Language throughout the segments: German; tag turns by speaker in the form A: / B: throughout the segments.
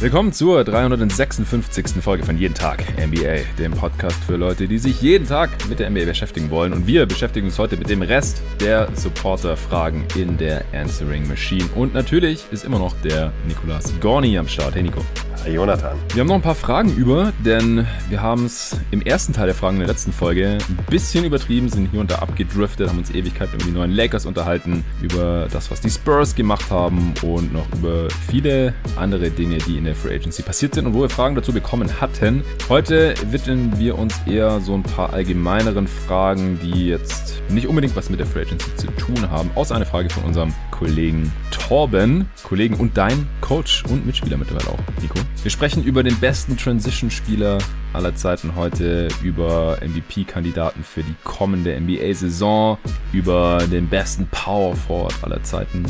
A: Willkommen zur 356. Folge von Jeden Tag NBA, dem Podcast für Leute, die sich jeden Tag mit der NBA beschäftigen wollen. Und wir beschäftigen uns heute mit dem Rest der Supporter-Fragen in der Answering Machine. Und natürlich ist immer noch der Nikolas Gorni am Start. Hey Nico.
B: Hi Jonathan.
A: Wir haben noch ein paar Fragen über, denn wir haben es im ersten Teil der Fragen in der letzten Folge ein bisschen übertrieben, sind hier und da abgedriftet, haben uns Ewigkeiten über die neuen Lakers unterhalten, über das, was die Spurs gemacht haben und noch über viele andere Dinge, die in der Free Agency passiert sind und wo wir Fragen dazu bekommen hatten. Heute widmen wir uns eher so ein paar allgemeineren Fragen, die jetzt nicht unbedingt was mit der Free Agency zu tun haben, außer eine Frage von unserem Kollegen Torben, Kollegen und dein Coach und Mitspieler mittlerweile auch, Nico. Wir sprechen über den besten Transition-Spieler aller Zeiten heute, über MVP-Kandidaten für die kommende NBA-Saison, über den besten Power Forward aller Zeiten,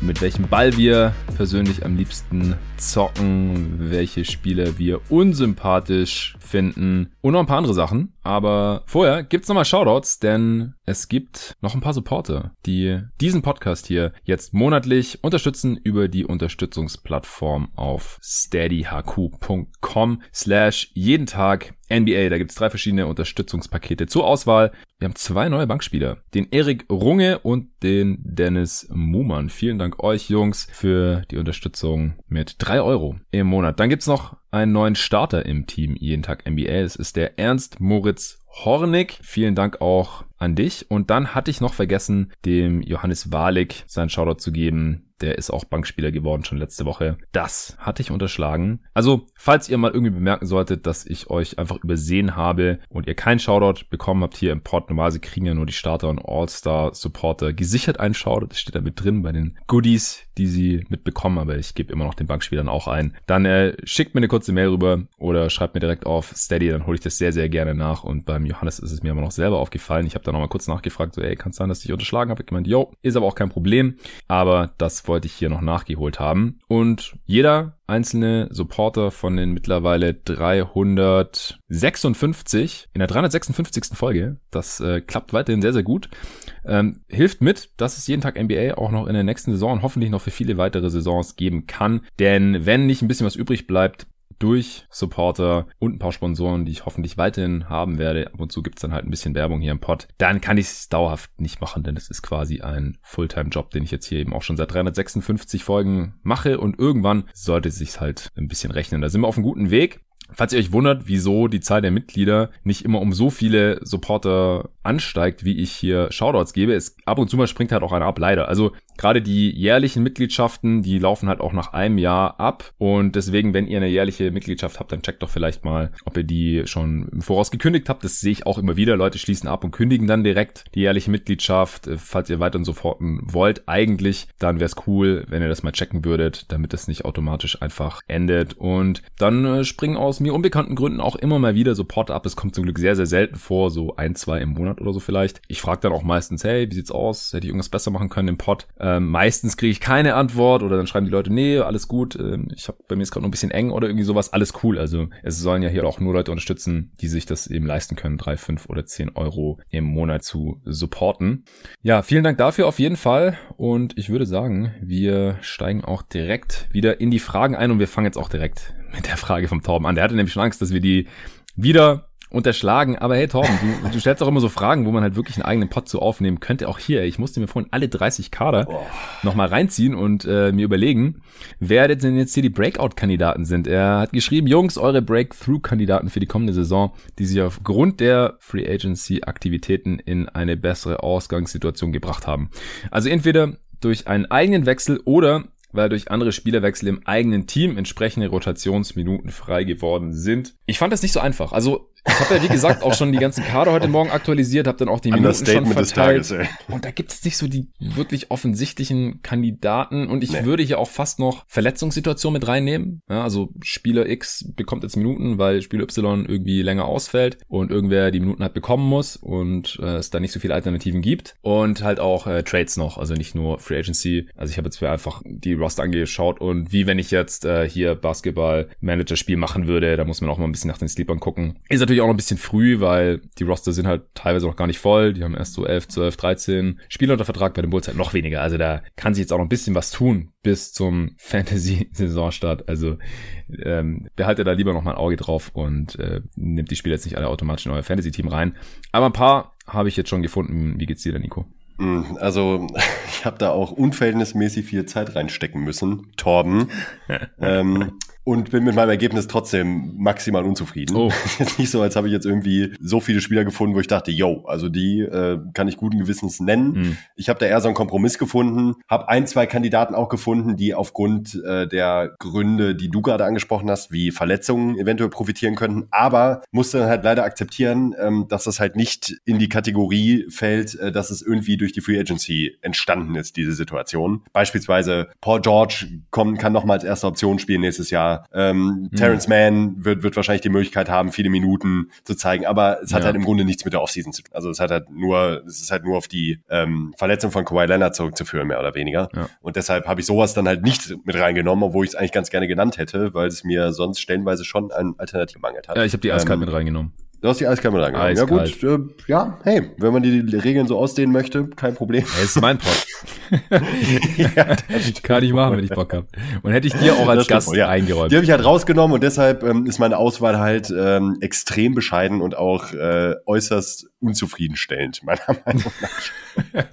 A: mit welchem Ball wir persönlich am liebsten zocken, welche Spieler wir unsympathisch finden und noch ein paar andere Sachen. Aber vorher gibt's nochmal Shoutouts, denn es gibt noch ein paar Supporter, die diesen Podcast hier jetzt monatlich unterstützen über die Unterstützungsplattform auf steadyhq.com slash jeden Tag NBA. Da gibt's drei verschiedene Unterstützungspakete zur Auswahl. Wir haben zwei neue Bankspieler, den Erik Runge und den Dennis Mumann. Vielen Dank euch Jungs für die Unterstützung mit drei Euro im Monat. Dann gibt's noch einen neuen Starter im Team jeden Tag NBA. Es ist der Ernst Moritz Hornig. Vielen Dank auch an dich. Und dann hatte ich noch vergessen, dem Johannes Walik seinen Shoutout zu geben. Der ist auch Bankspieler geworden schon letzte Woche. Das hatte ich unterschlagen. Also, falls ihr mal irgendwie bemerken solltet, dass ich euch einfach übersehen habe und ihr keinen Shoutout bekommen habt hier im Pod, normalerweise kriegen ja nur die Starter und All-Star-Supporter gesichert einen Shoutout. Das steht da mit drin bei den Goodies, die sie mitbekommen, aber ich gebe immer noch den Bankspielern auch ein. Dann äh, schickt mir eine kurze Mail rüber oder schreibt mir direkt auf Steady, dann hole ich das sehr, sehr gerne nach. Und beim Johannes ist es mir aber noch selber aufgefallen. Ich habe da nochmal kurz nachgefragt, so, ey, kann es sein, dass ich unterschlagen habe? Ich gemeint, yo, ist aber auch kein Problem. Aber das wollte ich hier noch nachgeholt haben. Und jeder einzelne Supporter von den mittlerweile 356 in der 356. Folge, das äh, klappt weiterhin sehr, sehr gut, ähm, hilft mit, dass es jeden Tag NBA auch noch in der nächsten Saison und hoffentlich noch für viele weitere Saisons geben kann. Denn wenn nicht ein bisschen was übrig bleibt, durch Supporter und ein paar Sponsoren, die ich hoffentlich weiterhin haben werde. Ab und zu gibt's dann halt ein bisschen Werbung hier im Pod. Dann kann ich es dauerhaft nicht machen, denn es ist quasi ein Fulltime-Job, den ich jetzt hier eben auch schon seit 356 Folgen mache und irgendwann sollte es sich halt ein bisschen rechnen. Da sind wir auf einem guten Weg. Falls ihr euch wundert, wieso die Zahl der Mitglieder nicht immer um so viele Supporter ansteigt, wie ich hier Shoutouts gebe, ist ab und zu mal springt halt auch einer ab, leider. Also gerade die jährlichen Mitgliedschaften, die laufen halt auch nach einem Jahr ab und deswegen, wenn ihr eine jährliche Mitgliedschaft habt, dann checkt doch vielleicht mal, ob ihr die schon im Voraus gekündigt habt. Das sehe ich auch immer wieder. Leute schließen ab und kündigen dann direkt die jährliche Mitgliedschaft, falls ihr weiterhin supporten wollt. Eigentlich, dann wäre es cool, wenn ihr das mal checken würdet, damit es nicht automatisch einfach endet und dann äh, springen aus mir unbekannten Gründen auch immer mal wieder Support ab. Es kommt zum Glück sehr, sehr selten vor, so ein, zwei im Monat oder so vielleicht. Ich frage dann auch meistens, hey, wie sieht's aus? Hätte ich irgendwas besser machen können im Pod? Ähm, meistens kriege ich keine Antwort oder dann schreiben die Leute, nee, alles gut, ähm, ich habe bei mir ist gerade noch ein bisschen eng oder irgendwie sowas, alles cool. Also es sollen ja hier auch nur Leute unterstützen, die sich das eben leisten können, drei, fünf oder zehn Euro im Monat zu supporten. Ja, vielen Dank dafür auf jeden Fall und ich würde sagen, wir steigen auch direkt wieder in die Fragen ein und wir fangen jetzt auch direkt mit der Frage vom Torben an. Der hatte nämlich schon Angst, dass wir die wieder unterschlagen. Aber hey Torben, du, du stellst auch immer so Fragen, wo man halt wirklich einen eigenen Pod zu aufnehmen könnte. Auch hier, ich musste mir vorhin alle 30 Kader oh. nochmal reinziehen und äh, mir überlegen, wer denn jetzt hier die Breakout-Kandidaten sind. Er hat geschrieben, Jungs, eure Breakthrough-Kandidaten für die kommende Saison, die sich aufgrund der Free Agency-Aktivitäten in eine bessere Ausgangssituation gebracht haben. Also entweder durch einen eigenen Wechsel oder weil durch andere Spielerwechsel im eigenen Team entsprechende Rotationsminuten frei geworden sind. Ich fand das nicht so einfach. Also ich habe ja, wie gesagt, auch schon die ganzen Kader heute Morgen aktualisiert, habe dann auch die Minuten schon verteilt.
B: Tages,
A: und da gibt es nicht so die wirklich offensichtlichen Kandidaten. Und ich
B: Nee.
A: würde hier auch fast noch Verletzungssituationen mit reinnehmen. Ja, also Spieler X bekommt jetzt Minuten, weil Spieler Y irgendwie länger ausfällt und irgendwer die Minuten halt bekommen muss und äh, es da nicht so viele Alternativen gibt. Und halt auch äh, Trades noch, also nicht nur Free Agency. Also ich habe jetzt mir einfach die Roster angeschaut und wie wenn ich jetzt äh, hier Basketball-Manager-Spiel machen würde, da muss man auch mal ein bisschen nach den Sleepern gucken. Ist natürlich auch noch ein bisschen früh, weil die Roster sind halt teilweise noch gar nicht voll. Die haben erst so 11, 12, 13 Spieler unter Vertrag, bei den Bulls halt noch weniger. Also da kann sich jetzt auch noch ein bisschen was tun bis zum Fantasy-Saisonstart. Also ähm, behaltet da lieber noch mal ein Auge drauf und äh, nimmt die Spieler jetzt nicht alle automatisch in euer Fantasy-Team rein. Aber ein paar habe ich jetzt schon gefunden. Wie geht's dir, denn, Nico?
B: Mm, Also, ich habe da auch unverhältnismäßig viel Zeit reinstecken müssen, Torben. ähm, und bin mit meinem Ergebnis trotzdem maximal unzufrieden.
A: Oh.
B: Ist jetzt nicht so, als habe ich jetzt irgendwie so viele Spieler gefunden, wo ich dachte, yo, also die äh, kann ich guten Gewissens nennen.
A: Hm.
B: Ich habe da eher so einen Kompromiss gefunden, habe ein, zwei Kandidaten auch gefunden, die aufgrund äh, der Gründe, die du gerade angesprochen hast, wie Verletzungen eventuell profitieren könnten, aber musste halt leider akzeptieren, ähm, dass das halt nicht in die Kategorie fällt, äh, dass es irgendwie durch die Free Agency entstanden ist, diese Situation. Beispielsweise Paul George kommt, kann nochmal als erste Option spielen nächstes Jahr. Ähm, Terrence Mann wird, wird wahrscheinlich die Möglichkeit haben, viele Minuten zu zeigen, aber es hat
A: Ja.
B: halt im Grunde nichts mit der Offseason zu tun. Also es hat halt nur, es ist halt nur auf die ähm, Verletzung von Kawhi Leonard zurückzuführen, mehr oder weniger.
A: Ja.
B: Und deshalb habe ich sowas dann halt nicht mit reingenommen, obwohl ich es eigentlich ganz gerne genannt hätte, weil es mir sonst stellenweise schon an Alternativ mangelt hat.
A: Ja, ich habe die eiskalt
B: Ähm,
A: mit reingenommen.
B: Du hast die Eiskalt mit reingenommen. Ja gut, äh, ja, hey, wenn man die Regeln so ausdehnen möchte, kein Problem.
A: Hey, ist mein Pod.
B: ja,
A: Kann ich machen, wenn ich Bock habe. Und hätte ich dir auch als Gast
B: wohl, ja.
A: eingeräumt.
B: Die habe ich halt rausgenommen und deshalb ähm, ist meine Auswahl halt ähm, extrem bescheiden und auch äh, äußerst unzufriedenstellend, meiner Meinung nach.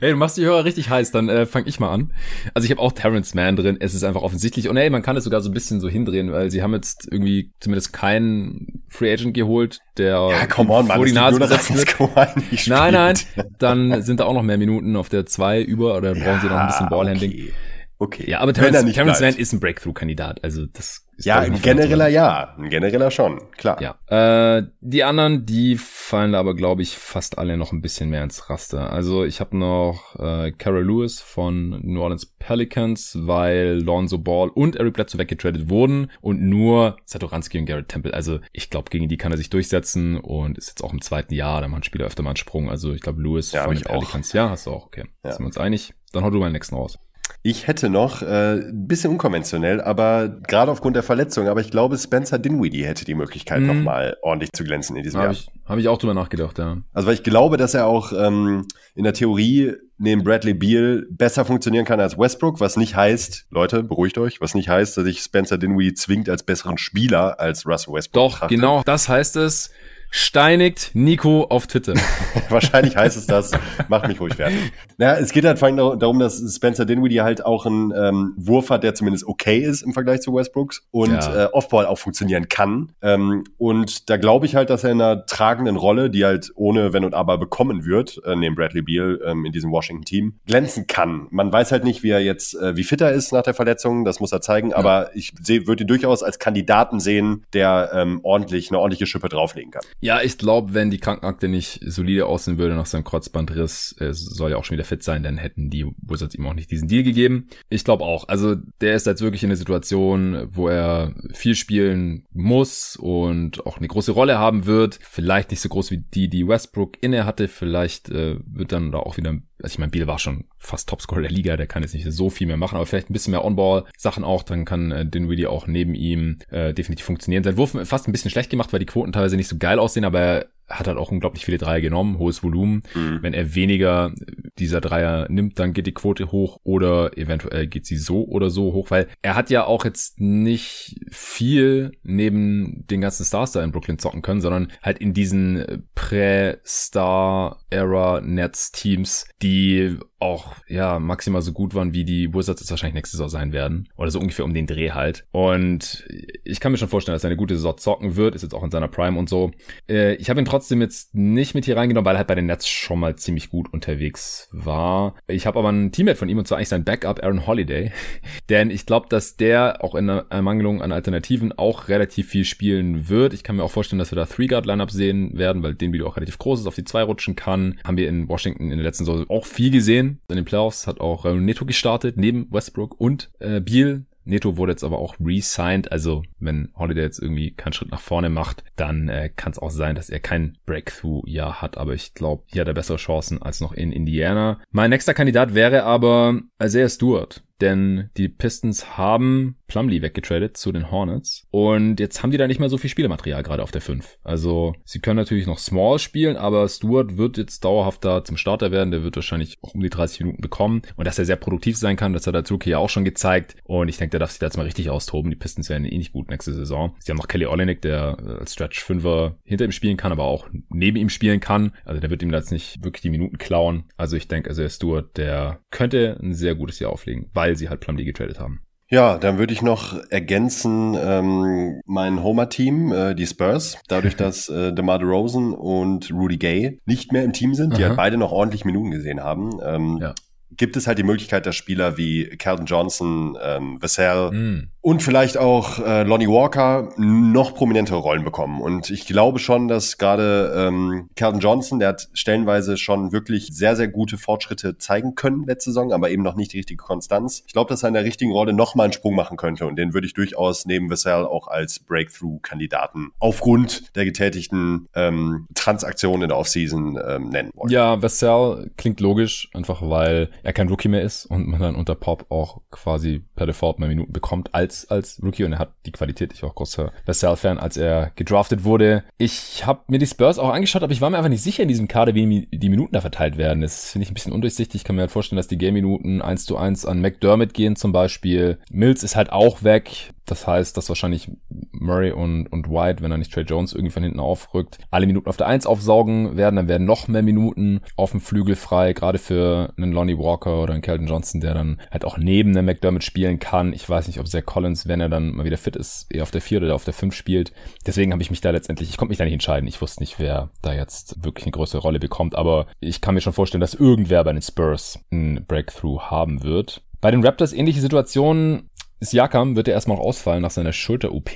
A: Hey, du machst die Hörer richtig heiß, dann äh, fange ich mal an. Also ich habe auch Terrence Mann drin, es ist einfach offensichtlich. Und hey, man kann es sogar so ein bisschen so hindrehen, weil sie haben jetzt irgendwie zumindest keinen Free Agent geholt, der
B: Ja, come on, Mann,
A: vor die Nase gesetzt wird. Nein, nein, dann sind da auch noch mehr Minuten auf der 2 über oder brauchen sie noch ein bisschen Ballhandling.
B: Okay. okay.
A: Ja, aber
B: er
A: Terrence, Terrence Mann ist ein Breakthrough-Kandidat. Also das ist
B: Ja, ein genereller ja. Ein genereller schon, klar.
A: Ja. Äh, die anderen, die fallen da aber, glaube ich, fast alle noch ein bisschen mehr ins Raster. Also ich habe noch äh, Carol Lewis von New Orleans Pelicans, weil Lonzo Ball und Eric Bledsoe weggetradet wurden und nur Satoransky und Garrett Temple. Also ich glaube, gegen die kann er sich durchsetzen und ist jetzt auch im zweiten Jahr, da machen Spieler öfter mal einen Sprung. Also ich glaube, Lewis
B: Ja,
A: von den
B: auch.
A: Pelicans. Ja, hast du auch, okay.
B: Ja.
A: Sind wir uns einig? Dann hau du mal den nächsten raus.
B: Ich hätte noch, äh, ein bisschen unkonventionell, aber gerade aufgrund der Verletzung, aber ich glaube, Spencer Dinwiddie hätte die Möglichkeit,
A: Mhm.
B: nochmal ordentlich zu glänzen in diesem
A: Habe
B: Jahr.
A: ich, hab ich auch drüber nachgedacht, ja.
B: Also weil ich glaube, dass er auch ähm, in der Theorie neben Bradley Beal besser funktionieren kann als Westbrook, was nicht heißt, Leute, beruhigt euch, was nicht heißt, dass ich Spencer Dinwiddie zwingt als besseren Spieler als Russell Westbrook.
A: Doch,
B: betrachte.
A: genau das heißt es. Steinigt Nico auf Twitter.
B: Wahrscheinlich heißt es das, macht mich ruhig fertig. Naja, es geht halt vor allem dar- darum, dass Spencer Dinwiddie halt auch einen ähm, Wurf hat, der zumindest okay ist im Vergleich zu Westbrooks und
A: Ja.
B: äh, Offball auch funktionieren kann. Ähm, und da glaube ich halt, dass er in einer tragenden Rolle, die halt ohne Wenn und Aber bekommen wird, äh, neben Bradley Beal ähm, in diesem Washington-Team, glänzen kann. Man weiß halt nicht, wie er jetzt, äh, wie fit er ist nach der Verletzung, das muss er zeigen, aber ich würde ihn durchaus als Kandidaten sehen, der ähm, ordentlich, eine ordentliche Schippe drauflegen kann.
A: Ja, ich glaube, wenn die Krankenakte nicht solide aussehen würde nach seinem Kreuzbandriss, er soll ja auch schon wieder fit sein, dann hätten die Wizards ihm auch nicht diesen Deal gegeben. Ich glaube auch. Also der ist jetzt wirklich in einer Situation, wo er viel spielen muss und auch eine große Rolle haben wird. Vielleicht nicht so groß wie die, die Westbrook inne hatte. Vielleicht äh, wird dann da auch wieder, also ich meine, Biel war schon fast Topscorer der Liga, der kann jetzt nicht so viel mehr machen, aber vielleicht ein bisschen mehr On-Ball-Sachen auch, dann kann äh, Dinwiddie auch neben ihm äh, definitiv funktionieren. Sein Wurf fast ein bisschen schlecht gemacht, weil die Quoten teilweise nicht so geil aussehen, aber er hat halt auch unglaublich viele Dreier genommen, hohes Volumen.
B: Mhm.
A: Wenn er weniger dieser Dreier nimmt, dann geht die Quote hoch oder eventuell geht sie so oder so hoch, weil er hat ja auch jetzt nicht viel neben den ganzen Stars da in Brooklyn zocken können, sondern halt in diesen Prä-Star-Era-Nets-Teams, die auch, ja, maximal so gut waren, wie die Wizards es wahrscheinlich nächste Saison sein werden. Oder so ungefähr um den Dreh halt. Und ich kann mir schon vorstellen, dass er eine gute Saison zocken wird, ist jetzt auch in seiner Prime und so. Äh, ich habe ihn trotzdem jetzt nicht mit hier reingenommen, weil er halt bei den Nets schon mal ziemlich gut unterwegs war. Ich habe aber ein Teammate von ihm und zwar eigentlich sein Backup Aaron Holiday. Denn ich glaube, dass der auch in Ermangelung an Alternativen auch relativ viel spielen wird. Ich kann mir auch vorstellen, dass wir da Three-Guard-Lineup sehen werden, weil den Video auch relativ groß ist, auf die zwei rutschen kann. Haben wir in Washington in der letzten Saison auch viel gesehen. In den Playoffs hat auch Raul Neto gestartet, neben Westbrook und äh, Beal. Neto wurde jetzt aber auch re-signed, also wenn Holiday jetzt irgendwie keinen Schritt nach vorne macht, dann äh, kann es auch sein, dass er kein Breakthrough-Jahr hat, aber ich glaube, hier hat er bessere Chancen als noch in Indiana. Mein nächster Kandidat wäre aber Isaiah Stewart denn die Pistons haben Plumlee weggetradet zu den Hornets und jetzt haben die da nicht mehr so viel Spielematerial gerade auf der 5. Also sie können natürlich noch Small spielen, aber Stewart wird jetzt dauerhaft da zum Starter werden, der wird wahrscheinlich auch um die 30 Minuten bekommen und dass er sehr produktiv sein kann, das hat der Rookie ja auch schon gezeigt und ich denke, der darf sich da jetzt mal richtig austoben. Die Pistons werden eh nicht gut nächste Saison. Sie haben noch Kelly Olynyk, der als Stretch 5er hinter ihm spielen kann, aber auch neben ihm spielen kann. Also der wird ihm da jetzt nicht wirklich die Minuten klauen. Also ich denke, also der Stewart, der könnte ein sehr gutes Jahr auflegen, weil sie halt Plumlee getradet haben.
B: Ja, dann würde ich noch ergänzen ähm, mein Homer-Team, äh, die Spurs, dadurch, dass äh, DeMar DeRozan und Rudy Gay nicht mehr im Team sind, die
A: Aha.
B: halt beide noch ordentlich Minuten gesehen haben. Ähm,
A: Ja.
B: Gibt es halt die Möglichkeit, dass Spieler wie Calvin Johnson, ähm, Vassell
A: Mm.
B: Und vielleicht auch äh, Lonnie Walker noch prominentere Rollen bekommen. Und ich glaube schon, dass gerade ähm, Calvin Johnson, der hat stellenweise schon wirklich sehr, sehr gute Fortschritte zeigen können letzte Saison, aber eben noch nicht die richtige Konstanz. Ich glaube, dass er in der richtigen Rolle nochmal einen Sprung machen könnte und den würde ich durchaus neben Vassell auch als Breakthrough-Kandidaten aufgrund der getätigten ähm, Transaktionen in der Offseason ähm, nennen wollen.
A: Ja, Vassell klingt logisch, einfach weil er kein Rookie mehr ist und man dann unter Pop auch quasi per Default mehr Minuten bekommt als, als Rookie und er hat die Qualität. Ich war auch großer Vassell-Fan, als er gedraftet wurde. Ich habe mir die Spurs auch angeschaut, aber ich war mir einfach nicht sicher in diesem Kader, wie die Minuten da verteilt werden. Das finde ich ein bisschen undurchsichtig. Ich kann mir halt vorstellen, dass die Game-Minuten 1 zu 1 an McDermott gehen zum Beispiel. Mills ist halt auch weg. Das heißt, dass wahrscheinlich Murray und, und White, wenn er nicht Trey Jones irgendwie von hinten aufrückt, alle Minuten auf der 1 aufsaugen werden. Dann werden noch mehr Minuten auf dem Flügel frei, gerade für einen Lonnie Walker oder einen Kelvin Johnson, der dann halt auch neben einem McDermott spielen kann. Ich weiß nicht, ob Zach Collins, wenn er dann mal wieder fit ist, eher auf der 4 oder auf der 5 spielt. Deswegen habe ich mich da letztendlich, ich konnte mich da nicht entscheiden. Ich wusste nicht, wer da jetzt wirklich eine größere Rolle bekommt, aber ich kann mir schon vorstellen, dass irgendwer bei den Spurs ein Breakthrough haben wird. Bei den Raptors ähnliche Situationen. Siakam wird ja erstmal noch ausfallen nach seiner Schulter-OP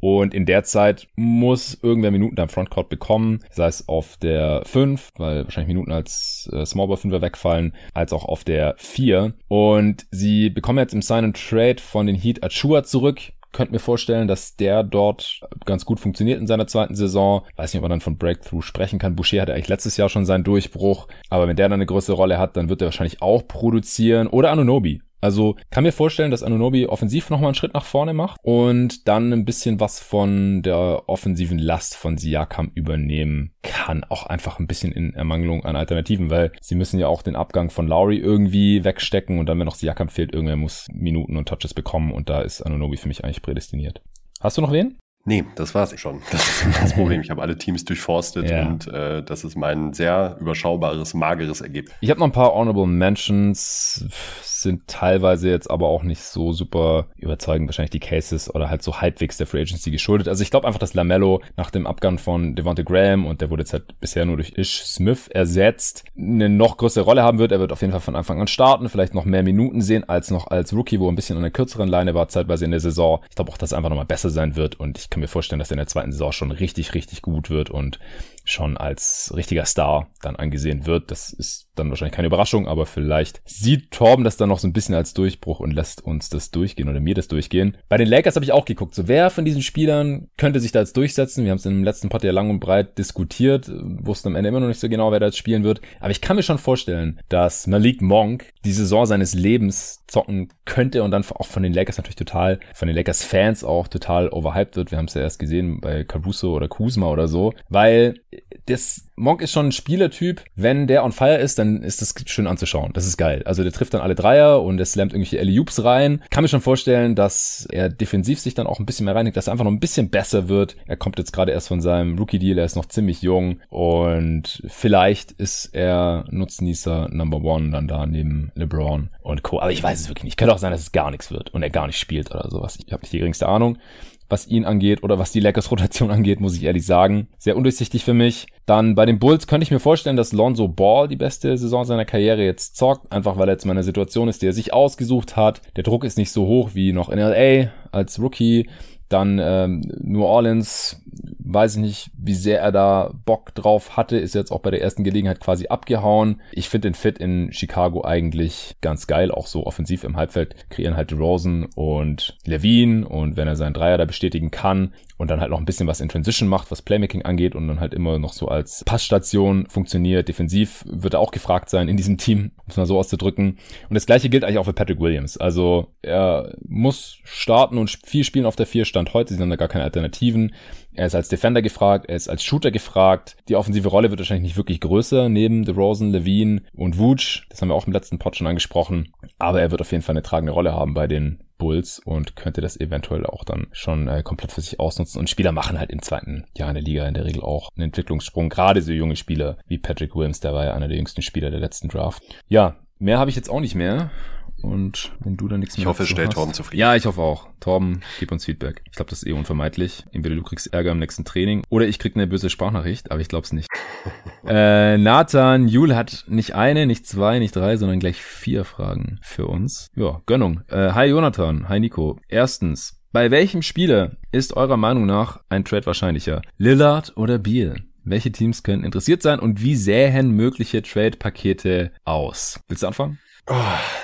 A: und in der Zeit muss irgendwer Minuten am Frontcourt bekommen, sei es auf der 5, weil wahrscheinlich Minuten als äh, Smallball 5 wegfallen, als auch auf der 4 und sie bekommen jetzt im Sign and Trade von den Heat Achua zurück, könnte mir vorstellen, dass der dort ganz gut funktioniert in seiner zweiten Saison. Weiß nicht, ob man dann von Breakthrough sprechen kann. Boucher hatte eigentlich letztes Jahr schon seinen Durchbruch, aber wenn der dann eine größere Rolle hat, dann wird er wahrscheinlich auch produzieren. Oder Anunobi. Also kann mir vorstellen, dass Anunobi offensiv nochmal einen Schritt nach vorne macht und dann ein bisschen was von der offensiven Last von Siakam übernehmen kann. Auch einfach ein bisschen in Ermangelung an Alternativen, weil sie müssen ja auch den Abgang von Lowry irgendwie wegstecken und dann, wenn noch Siakam fehlt, irgendwer muss Minuten und Touches bekommen und da ist Anunobi für mich eigentlich prädestiniert. Hast du noch wen?
B: Nee, das war's schon. Das ist das Problem. Ich habe alle Teams durchforstet
A: Ja.
B: und äh, das ist mein sehr überschaubares, mageres Ergebnis.
A: Ich habe noch ein paar Honorable Mentions, sind teilweise jetzt aber auch nicht so super überzeugend, wahrscheinlich die Cases oder halt so halbwegs der Free Agency geschuldet. Also ich glaube einfach, dass Lamello nach dem Abgang von Devonta Graham und der wurde jetzt halt bisher nur durch Ish Smith ersetzt, eine noch größere Rolle haben wird. Er wird auf jeden Fall von Anfang an starten, vielleicht noch mehr Minuten sehen als noch als Rookie, wo er ein bisschen an der kürzeren Leine war, zeitweise in der Saison. Ich glaube auch, dass er einfach nochmal besser sein wird und ich kann mir vorstellen, dass er in der zweiten Saison schon richtig, richtig gut wird und schon als richtiger Star dann angesehen wird. Das ist dann wahrscheinlich keine Überraschung, aber vielleicht sieht Torben das dann noch so ein bisschen als Durchbruch und lässt uns das durchgehen oder mir das durchgehen. Bei den Lakers habe ich auch geguckt, so wer von diesen Spielern könnte sich da jetzt durchsetzen. Wir haben es im letzten Part ja lang und breit diskutiert, wussten am Ende immer noch nicht so genau, wer da jetzt spielen wird. Aber ich kann mir schon vorstellen, dass Malik Monk die Saison seines Lebens zocken könnte und dann auch von den Lakers natürlich total, von den Lakers-Fans auch total overhyped wird. Wir haben es ja erst gesehen bei Caruso oder Kuzma oder so, weil das Monk ist schon ein Spielertyp. Wenn der on fire ist, dann ist das schön anzuschauen. Das ist geil. Also der trifft dann alle Dreier und er slammt irgendwelche alley rein. Kann mir schon vorstellen, dass er defensiv sich dann auch ein bisschen mehr reinigt, dass er einfach noch ein bisschen besser wird. Er kommt jetzt gerade erst von seinem Rookie-Deal, er ist noch ziemlich jung und vielleicht ist er Nutznießer Number One dann da neben LeBron und Co. Aber ich weiß es wirklich nicht. Könnte auch sein, dass es gar nichts wird und er gar nicht spielt oder sowas. Ich habe nicht die geringste Ahnung was ihn angeht oder was die Lakers Rotation angeht, muss ich ehrlich sagen. Sehr undurchsichtig für mich. Dann bei den Bulls könnte ich mir vorstellen, dass Lonzo Ball die beste Saison seiner Karriere jetzt zockt, einfach weil er jetzt mal eine Situation ist, die er sich ausgesucht hat. Der Druck ist nicht so hoch wie noch in LA als Rookie. Dann ähm, New Orleans, weiß ich nicht, wie sehr er da Bock drauf hatte, ist jetzt auch bei der ersten Gelegenheit quasi abgehauen. Ich finde den Fit in Chicago eigentlich ganz geil, auch so offensiv im Halbfeld kreieren halt Rosen und Levine und wenn er seinen Dreier da bestätigen kann und dann halt noch ein bisschen was in Transition macht, was Playmaking angeht und dann halt immer noch so als Passstation funktioniert. Defensiv wird er auch gefragt sein in diesem Team, um es mal so auszudrücken. Und das gleiche gilt eigentlich auch für Patrick Williams. Also er muss starten und viel spielen auf der Vierstand Stand heute. Sie haben da gar keine Alternativen. Er ist als Defender gefragt, er ist als Shooter gefragt. Die offensive Rolle wird wahrscheinlich nicht wirklich größer neben DeRozan, Levine und Vooch. Das haben wir auch im letzten Pod schon angesprochen. Aber er wird auf jeden Fall eine tragende Rolle haben bei den Bulls und könnte das eventuell auch dann schon äh, komplett für sich ausnutzen. Und Spieler machen halt im zweiten Jahr in der Liga in der Regel auch einen Entwicklungssprung. Gerade so junge Spieler wie Patrick Williams, der war ja einer der jüngsten Spieler der letzten Draft. Ja, mehr habe ich jetzt auch nicht mehr. Und wenn du da nichts mehr
B: Ich hoffe, es stellt
A: hast,
B: Torben zufrieden.
A: Ja, ich hoffe auch. Torben, gib uns Feedback. Ich glaube, das ist eh unvermeidlich. Entweder du kriegst Ärger im nächsten Training oder ich krieg eine böse Sprachnachricht, aber ich glaube es nicht. äh, Nathan, Jule hat nicht eine, nicht zwei, nicht drei, sondern gleich vier Fragen für uns. Ja, Gönnung. Äh, hi Jonathan, hi Nico. Erstens, bei welchem Spieler ist eurer Meinung nach ein Trade wahrscheinlicher? Lillard oder Beal? Welche Teams können interessiert sein und wie sähen mögliche Trade-Pakete aus? Willst du anfangen?
B: Oh,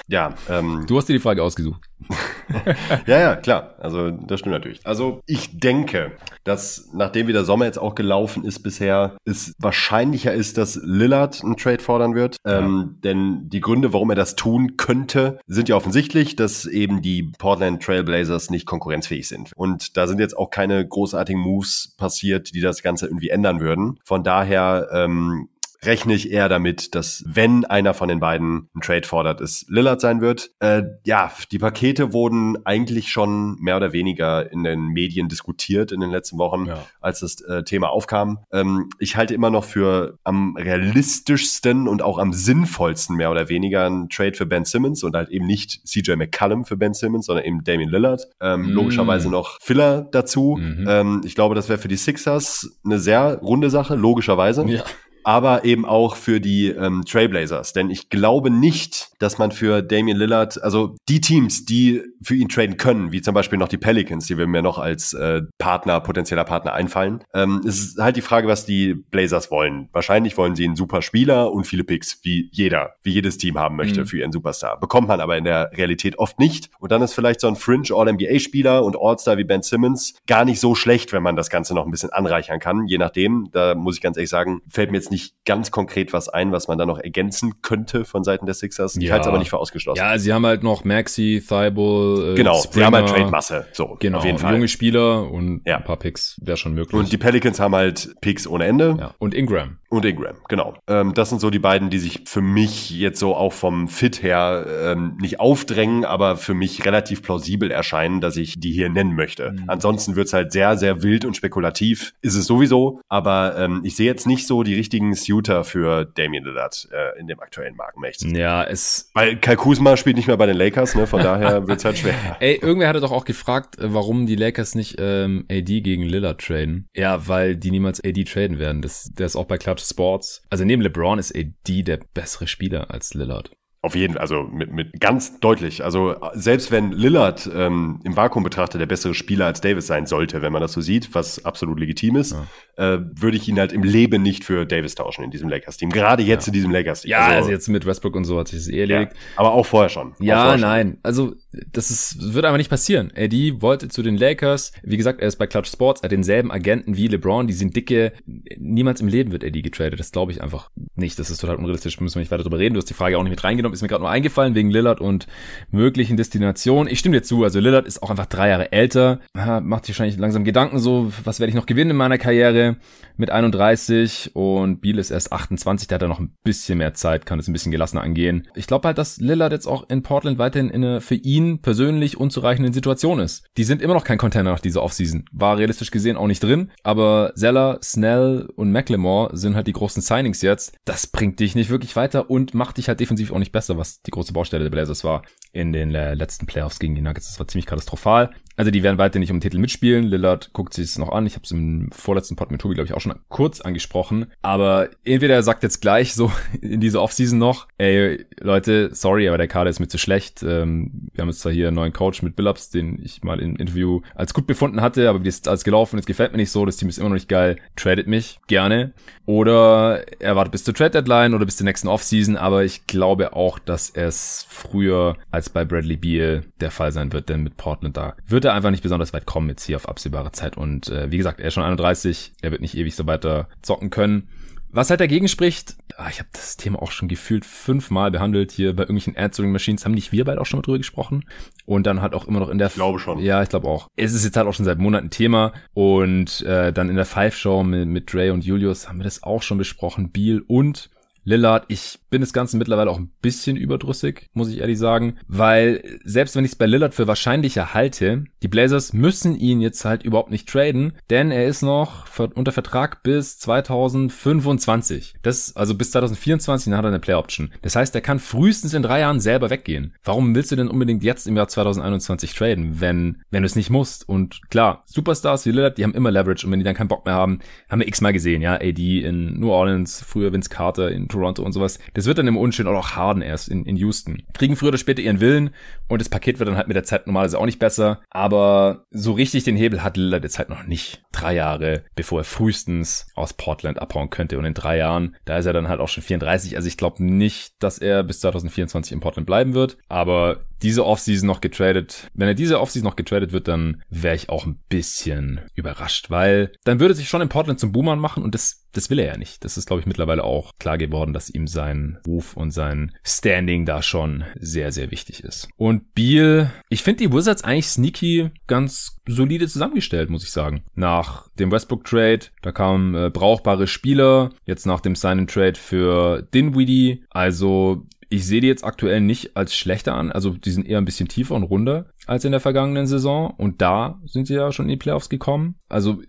B: ja, ähm,
A: Du hast dir die Frage ausgesucht.
B: ja, ja, klar. Also das stimmt natürlich. Also ich denke, dass nachdem wie der Sommer jetzt auch gelaufen ist bisher, es wahrscheinlicher ist, dass Lillard einen Trade fordern wird. Ja. Ähm, denn die Gründe, warum er das tun könnte, sind ja offensichtlich, dass eben die Portland Trailblazers nicht konkurrenzfähig sind. Und da sind jetzt auch keine großartigen Moves passiert, die das Ganze irgendwie ändern würden. Von daher ähm, rechne ich eher damit, dass wenn einer von den beiden einen Trade fordert, es Lillard sein wird. Äh, ja, die Pakete wurden eigentlich schon mehr oder weniger in den Medien diskutiert in den letzten Wochen, ja. als das äh, Thema aufkam. Ähm, ich halte immer noch für am realistischsten und auch am sinnvollsten mehr oder weniger einen Trade für Ben Simmons und halt eben nicht CJ McCallum für Ben Simmons, sondern eben Damian Lillard. Ähm, mm. Logischerweise noch Filler dazu. Mhm. Ähm, ich glaube, das wäre für die Sixers eine sehr runde Sache, logischerweise. Ja aber eben auch für die ähm, Trailblazers. Denn ich glaube nicht, dass man für Damian Lillard, also die Teams, die für ihn traden können, wie zum Beispiel noch die Pelicans, die würden mir noch als äh, Partner, potenzieller Partner einfallen. Ähm, es ist halt die Frage, was die Blazers wollen. Wahrscheinlich wollen sie einen super Spieler und viele Picks, wie jeder, wie jedes Team haben möchte mhm. für ihren Superstar. Bekommt man aber in der Realität oft nicht. Und dann ist vielleicht so ein Fringe All-NBA-Spieler und All-Star wie Ben Simmons gar nicht so schlecht, wenn man das Ganze noch ein bisschen anreichern kann. Je nachdem, da muss ich ganz ehrlich sagen, fällt mir jetzt nicht nicht ganz konkret was ein, was man da noch ergänzen könnte von Seiten der Sixers. Ja. Ich halte es aber nicht für ausgeschlossen.
A: Ja, sie haben halt noch Maxi, Thibault,
B: äh, Genau, Springer. sie haben halt Trade-Masse. So,
A: genau,
B: auf jeden Fall.
A: junge Spieler und ja. ein paar Picks wäre schon möglich.
B: Und die Pelicans haben halt Picks ohne Ende.
A: Ja. Und Ingram.
B: Und Ingram, genau. Ähm, das sind so die beiden, die sich für mich jetzt so auch vom Fit her ähm, nicht aufdrängen, aber für mich relativ plausibel erscheinen, dass ich die hier nennen möchte. Mhm. Ansonsten wird's halt sehr, sehr wild und spekulativ. Ist es sowieso, aber ähm, ich sehe jetzt nicht so die richtigen Suitor für Damian Lillard äh, in dem aktuellen Markenmächt.
A: Ja, es...
B: Weil Kai Kuzma spielt nicht mehr bei den Lakers, ne? von daher wird's halt schwer.
A: Ey, irgendwer hatte doch auch gefragt, äh, warum die Lakers nicht ähm, AD gegen Lillard traden. Ja, weil die niemals AD traden werden. Das, der ist auch bei Clutch Sports. Also neben LeBron ist AD der bessere Spieler als Lillard.
B: Auf jeden Fall, also mit, mit ganz deutlich. Also selbst wenn Lillard ähm, im Vakuum betrachtet der bessere Spieler als Davis sein sollte, wenn man das so sieht, was absolut legitim ist, ja. äh, würde ich ihn halt im Leben nicht für Davis tauschen in diesem Lakers-Team. Gerade jetzt ja. in diesem Lakers-Team.
A: Ja, also, also, jetzt mit Westbrook und so hat sich das eh erledigt. Ja,
B: aber auch vorher schon.
A: Ja,
B: vorher
A: nein.
B: Schon.
A: Also das ist, wird einfach nicht passieren. AD wollte zu den Lakers. Wie gesagt, er ist bei Clutch Sports, er hat denselben Agenten wie LeBron, die sind dicke. Niemals im Leben wird AD getradet. Das glaube ich einfach nicht. Das ist total unrealistisch. Müssen wir nicht weiter darüber reden. Du hast die Frage auch nicht mit reingenommen. Ist mir gerade nur eingefallen wegen Lillard und möglichen Destinationen. Ich stimme dir zu. Also Lillard ist auch einfach drei Jahre älter. Macht sich wahrscheinlich langsam Gedanken so, was werde ich noch gewinnen in meiner Karriere mit 31 und Beal ist erst 28. Der hat da noch ein bisschen mehr Zeit, kann es ein bisschen gelassener angehen. Ich glaube halt, dass Lillard jetzt auch in Portland weiterhin in einer für ihn persönlich unzureichenden Situation ist. Die sind immer noch kein Container nach dieser Offseason. War realistisch gesehen auch nicht drin. Aber Zeller, Snell und McLemore sind halt die großen Signings jetzt. Das bringt dich nicht wirklich weiter und macht dich halt defensiv auch nicht besser, was die große Baustelle der Blazers war in den letzten Playoffs gegen die Nuggets. Das war ziemlich katastrophal. Also die werden weiter nicht um den Titel mitspielen. Lillard guckt sich es noch an. Ich habe es im vorletzten Pod mit Tobi, glaube ich, auch schon kurz angesprochen. Aber entweder er sagt jetzt gleich so in diese Offseason noch, ey Leute, sorry, aber der Kader ist mir zu schlecht. Ähm, wir haben jetzt zwar hier einen neuen Coach mit Billups, den ich mal im Interview als gut befunden hatte, aber wie ist alles gelaufen ist, gefällt mir nicht so. Das Team ist immer noch nicht geil. Tradet mich gerne. Oder er wartet bis zur Trade Deadline oder bis zur nächsten Offseason. Aber ich glaube auch, dass es früher als bei Bradley Beal der Fall sein wird, denn mit Portland da wird er einfach nicht besonders weit kommen jetzt hier auf absehbare Zeit. Und äh, wie gesagt, er ist schon 31, er wird nicht ewig so weiter zocken können. Was halt dagegen spricht, ah, ich habe das Thema auch schon gefühlt fünfmal behandelt hier bei irgendwelchen Answering Machines, haben nicht wir beide auch schon mal drüber gesprochen? Und dann halt auch immer noch in der
B: ich glaube schon.
A: Ja, ich glaube auch. Es ist jetzt halt auch schon seit Monaten Thema. Und äh, dann in der Five Show mit, mit Dre und Julius haben wir das auch schon besprochen, Beal und Lillard, ich bin das Ganze mittlerweile auch ein bisschen überdrüssig, muss ich ehrlich sagen, weil selbst wenn ich es bei Lillard für wahrscheinlicher halte, die Blazers müssen ihn jetzt halt überhaupt nicht traden, denn er ist noch unter Vertrag bis 2025. Das, also bis 2024, dann hat er eine Play Option. Das heißt, er kann frühestens in drei Jahren selber weggehen. Warum willst du denn unbedingt jetzt im Jahr 2021 traden, wenn, wenn du es nicht musst? Und klar, Superstars wie Lillard, die haben immer Leverage und wenn die dann keinen Bock mehr haben, haben wir x-mal gesehen, ja, AD in New Orleans, früher Vince Carter in Toronto und sowas. Das wird dann immer unschön oder auch Harden erst in, in Houston. Kriegen früher oder später ihren Willen und das Paket wird dann halt mit der Zeit normalerweise auch nicht besser. Aber so richtig den Hebel hat Lillard jetzt halt noch nicht. Drei Jahre, bevor er frühestens aus Portland abhauen könnte. Und in drei Jahren, da ist er dann halt auch schon 34. Also ich glaube nicht, dass er bis 2024 in Portland bleiben wird. Aber diese Offseason noch getradet, wenn er diese Offseason noch getradet wird, dann wäre ich auch ein bisschen überrascht, weil dann würde sich schon in Portland zum Boomer machen und das das will er ja nicht. Das ist, glaube ich, mittlerweile auch klar geworden, dass ihm sein Ruf und sein Standing da schon sehr, sehr wichtig ist. Und Beal, ich finde die Wizards eigentlich sneaky ganz solide zusammengestellt, muss ich sagen. Nach dem Westbrook-Trade, da kamen äh, brauchbare Spieler. Jetzt nach dem Sign-and-Trade für Dinwiddie. Also ich sehe die jetzt aktuell nicht als schlechter an. Also die sind eher ein bisschen tiefer und runder als in der vergangenen Saison. Und da sind sie ja schon in die Playoffs gekommen. Also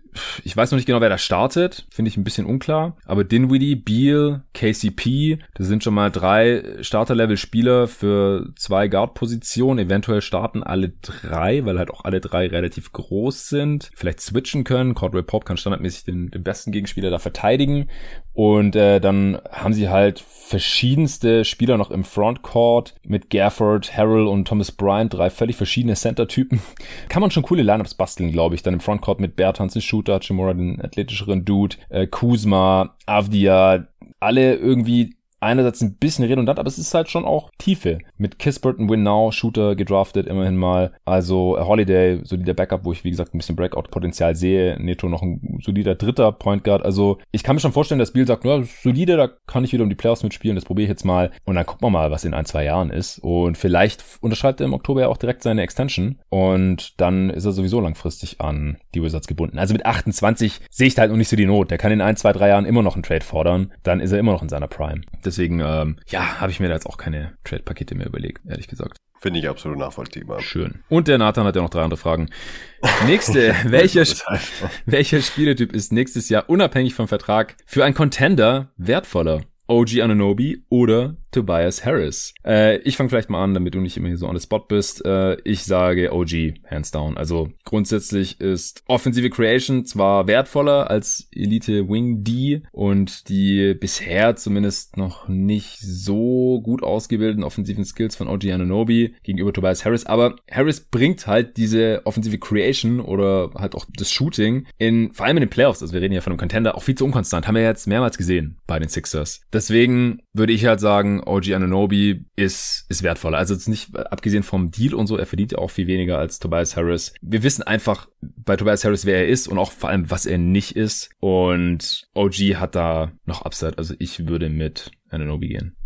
A: ich weiß noch nicht genau, wer da startet. Finde ich ein bisschen unklar. Aber Dinwiddie, Beal, KCP, das sind schon mal drei Starter-Level-Spieler für zwei Guard-Positionen. Eventuell starten alle drei, weil halt auch alle drei relativ groß sind. Vielleicht switchen können. Cordell Pop kann standardmäßig den, den besten Gegenspieler da verteidigen. Und äh, dann haben sie halt verschiedenste Spieler noch im Frontcourt mit Gafford, Harrell und Thomas Bryant, drei völlig verschiedene Center-Typen. Kann man schon coole Lineups basteln, glaube ich. Dann im Frontcourt mit Bertans, den Shooter, Chimura, den athletischeren Dude, äh, Kuzma, Avdia, alle irgendwie einerseits ein bisschen redundant, aber es ist halt schon auch Tiefe. Mit Kispert und Win Now, Shooter gedraftet immerhin mal. Also äh, Holiday, solider Backup, wo ich wie gesagt ein bisschen Breakout-Potenzial sehe. Neto noch ein solider dritter Point Guard. Also ich kann mir schon vorstellen, dass Biel sagt, ja, solide, da kann ich wieder um die Playoffs mitspielen, das probiere ich jetzt mal. Und dann gucken wir mal, was in ein, zwei Jahren ist. Und vielleicht unterschreibt er im Oktober ja auch direkt seine Extension. Und dann ist er sowieso langfristig an die Wizards gebunden. Also mit 28 sehe ich da halt noch nicht so die Not. Der kann in ein, zwei, drei Jahren immer noch einen Trade fordern. Dann ist er immer noch in seiner Prime. Deswegen, ähm, ja, habe ich mir da jetzt auch keine Trade-Pakete mehr überlegt, ehrlich gesagt.
B: Finde ich absolut nachvollziehbar.
A: Schön. Und der Nathan hat ja noch drei andere Fragen. Nächste, welcher, welcher Spieletyp ist nächstes Jahr unabhängig vom Vertrag für einen Contender wertvoller? OG Ananobi oder Tobias Harris. Äh, ich fange vielleicht mal an, damit du nicht immer hier so on the spot bist. Äh, ich sage OG, hands down. Also grundsätzlich ist offensive Creation zwar wertvoller als Elite Wing D und die bisher zumindest noch nicht so gut ausgebildeten offensiven Skills von OG Ananobi gegenüber Tobias Harris, aber Harris bringt halt diese offensive Creation oder halt auch das Shooting in, vor allem in den Playoffs, also wir reden ja von einem Contender, auch viel zu unkonstant. Haben wir jetzt mehrmals gesehen bei den Sixers. Deswegen würde ich halt sagen, OG Ananobi ist, ist wertvoller. Also jetzt nicht, abgesehen vom Deal und so, er verdient ja auch viel weniger als Tobias Harris. Wir wissen einfach bei Tobias Harris, wer er ist und auch vor allem, was er nicht ist. Und OG hat da noch Upside. Also ich würde mit Ananobi gehen.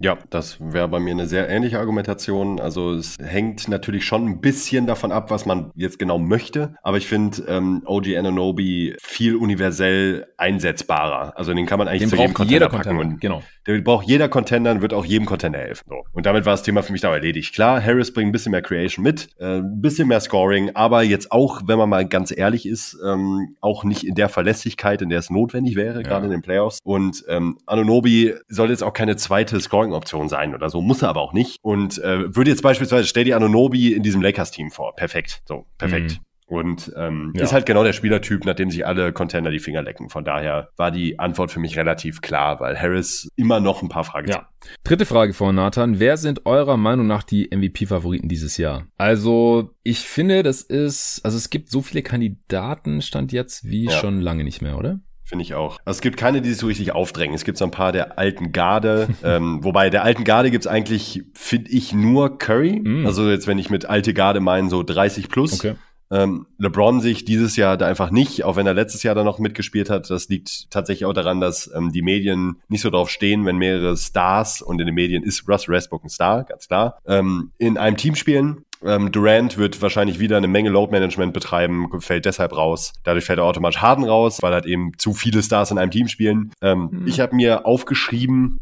B: Ja, das wäre bei mir eine sehr ähnliche Argumentation. Also es hängt natürlich schon ein bisschen davon ab, was man jetzt genau möchte. Aber ich finde ähm, OG Ananobi viel universell einsetzbarer. Also den kann man eigentlich
A: Den
B: zu jedem
A: braucht jeder
B: Contender packen.
A: Contender,
B: Und
A: genau.
B: Der braucht jeder Contender und wird auch jedem Contender helfen. So. Und damit war das Thema für mich da erledigt. Klar, Harris bringt ein bisschen mehr Creation mit, äh, ein bisschen mehr Scoring, aber jetzt auch, wenn man mal ganz ehrlich ist, ähm, auch nicht in der Verlässlichkeit, in der es notwendig wäre, gerade in den Playoffs. Und ähm, Anunobi soll jetzt auch keine zweite Scoring-Option sein oder so, muss er aber auch nicht. Und äh, würde jetzt beispielsweise, stell dir Anunobi in diesem Lakers-Team vor. Perfekt. So, perfekt. Und ähm,
A: Ja.
B: ist halt genau der Spielertyp, nachdem sich alle Contender die Finger lecken. Von daher war die Antwort für mich relativ klar, weil Harris immer noch ein paar Fragezeichen.
A: Ja. Dritte Frage von Nathan. Wer sind eurer Meinung nach die MVP-Favoriten dieses Jahr? Also, ich finde, das ist, also es gibt so viele Kandidaten, stand jetzt, wie
B: Ja.
A: schon lange nicht mehr, oder?
B: Finde ich auch. Also es gibt keine, die sich so richtig aufdrängen. Es gibt so ein paar der alten Garde. ähm, wobei der alten Garde gibt's eigentlich, finde ich, nur Curry.
A: Mm.
B: Also jetzt, wenn ich mit alte Garde meine, so 30 plus.
A: Okay.
B: Ähm, LeBron sich dieses Jahr da einfach nicht, auch wenn er letztes Jahr da noch mitgespielt hat. Das liegt tatsächlich auch daran, dass ähm, die Medien nicht so drauf stehen, wenn mehrere Stars und in den Medien ist Russ Westbrook ein Star, ganz klar, ähm, in einem Team spielen. Ähm, Durant wird wahrscheinlich wieder eine Menge Load Management betreiben, fällt deshalb raus. Dadurch fällt er automatisch Harden raus, weil halt eben zu viele Stars in einem Team spielen. Ähm, Ich habe mir aufgeschrieben,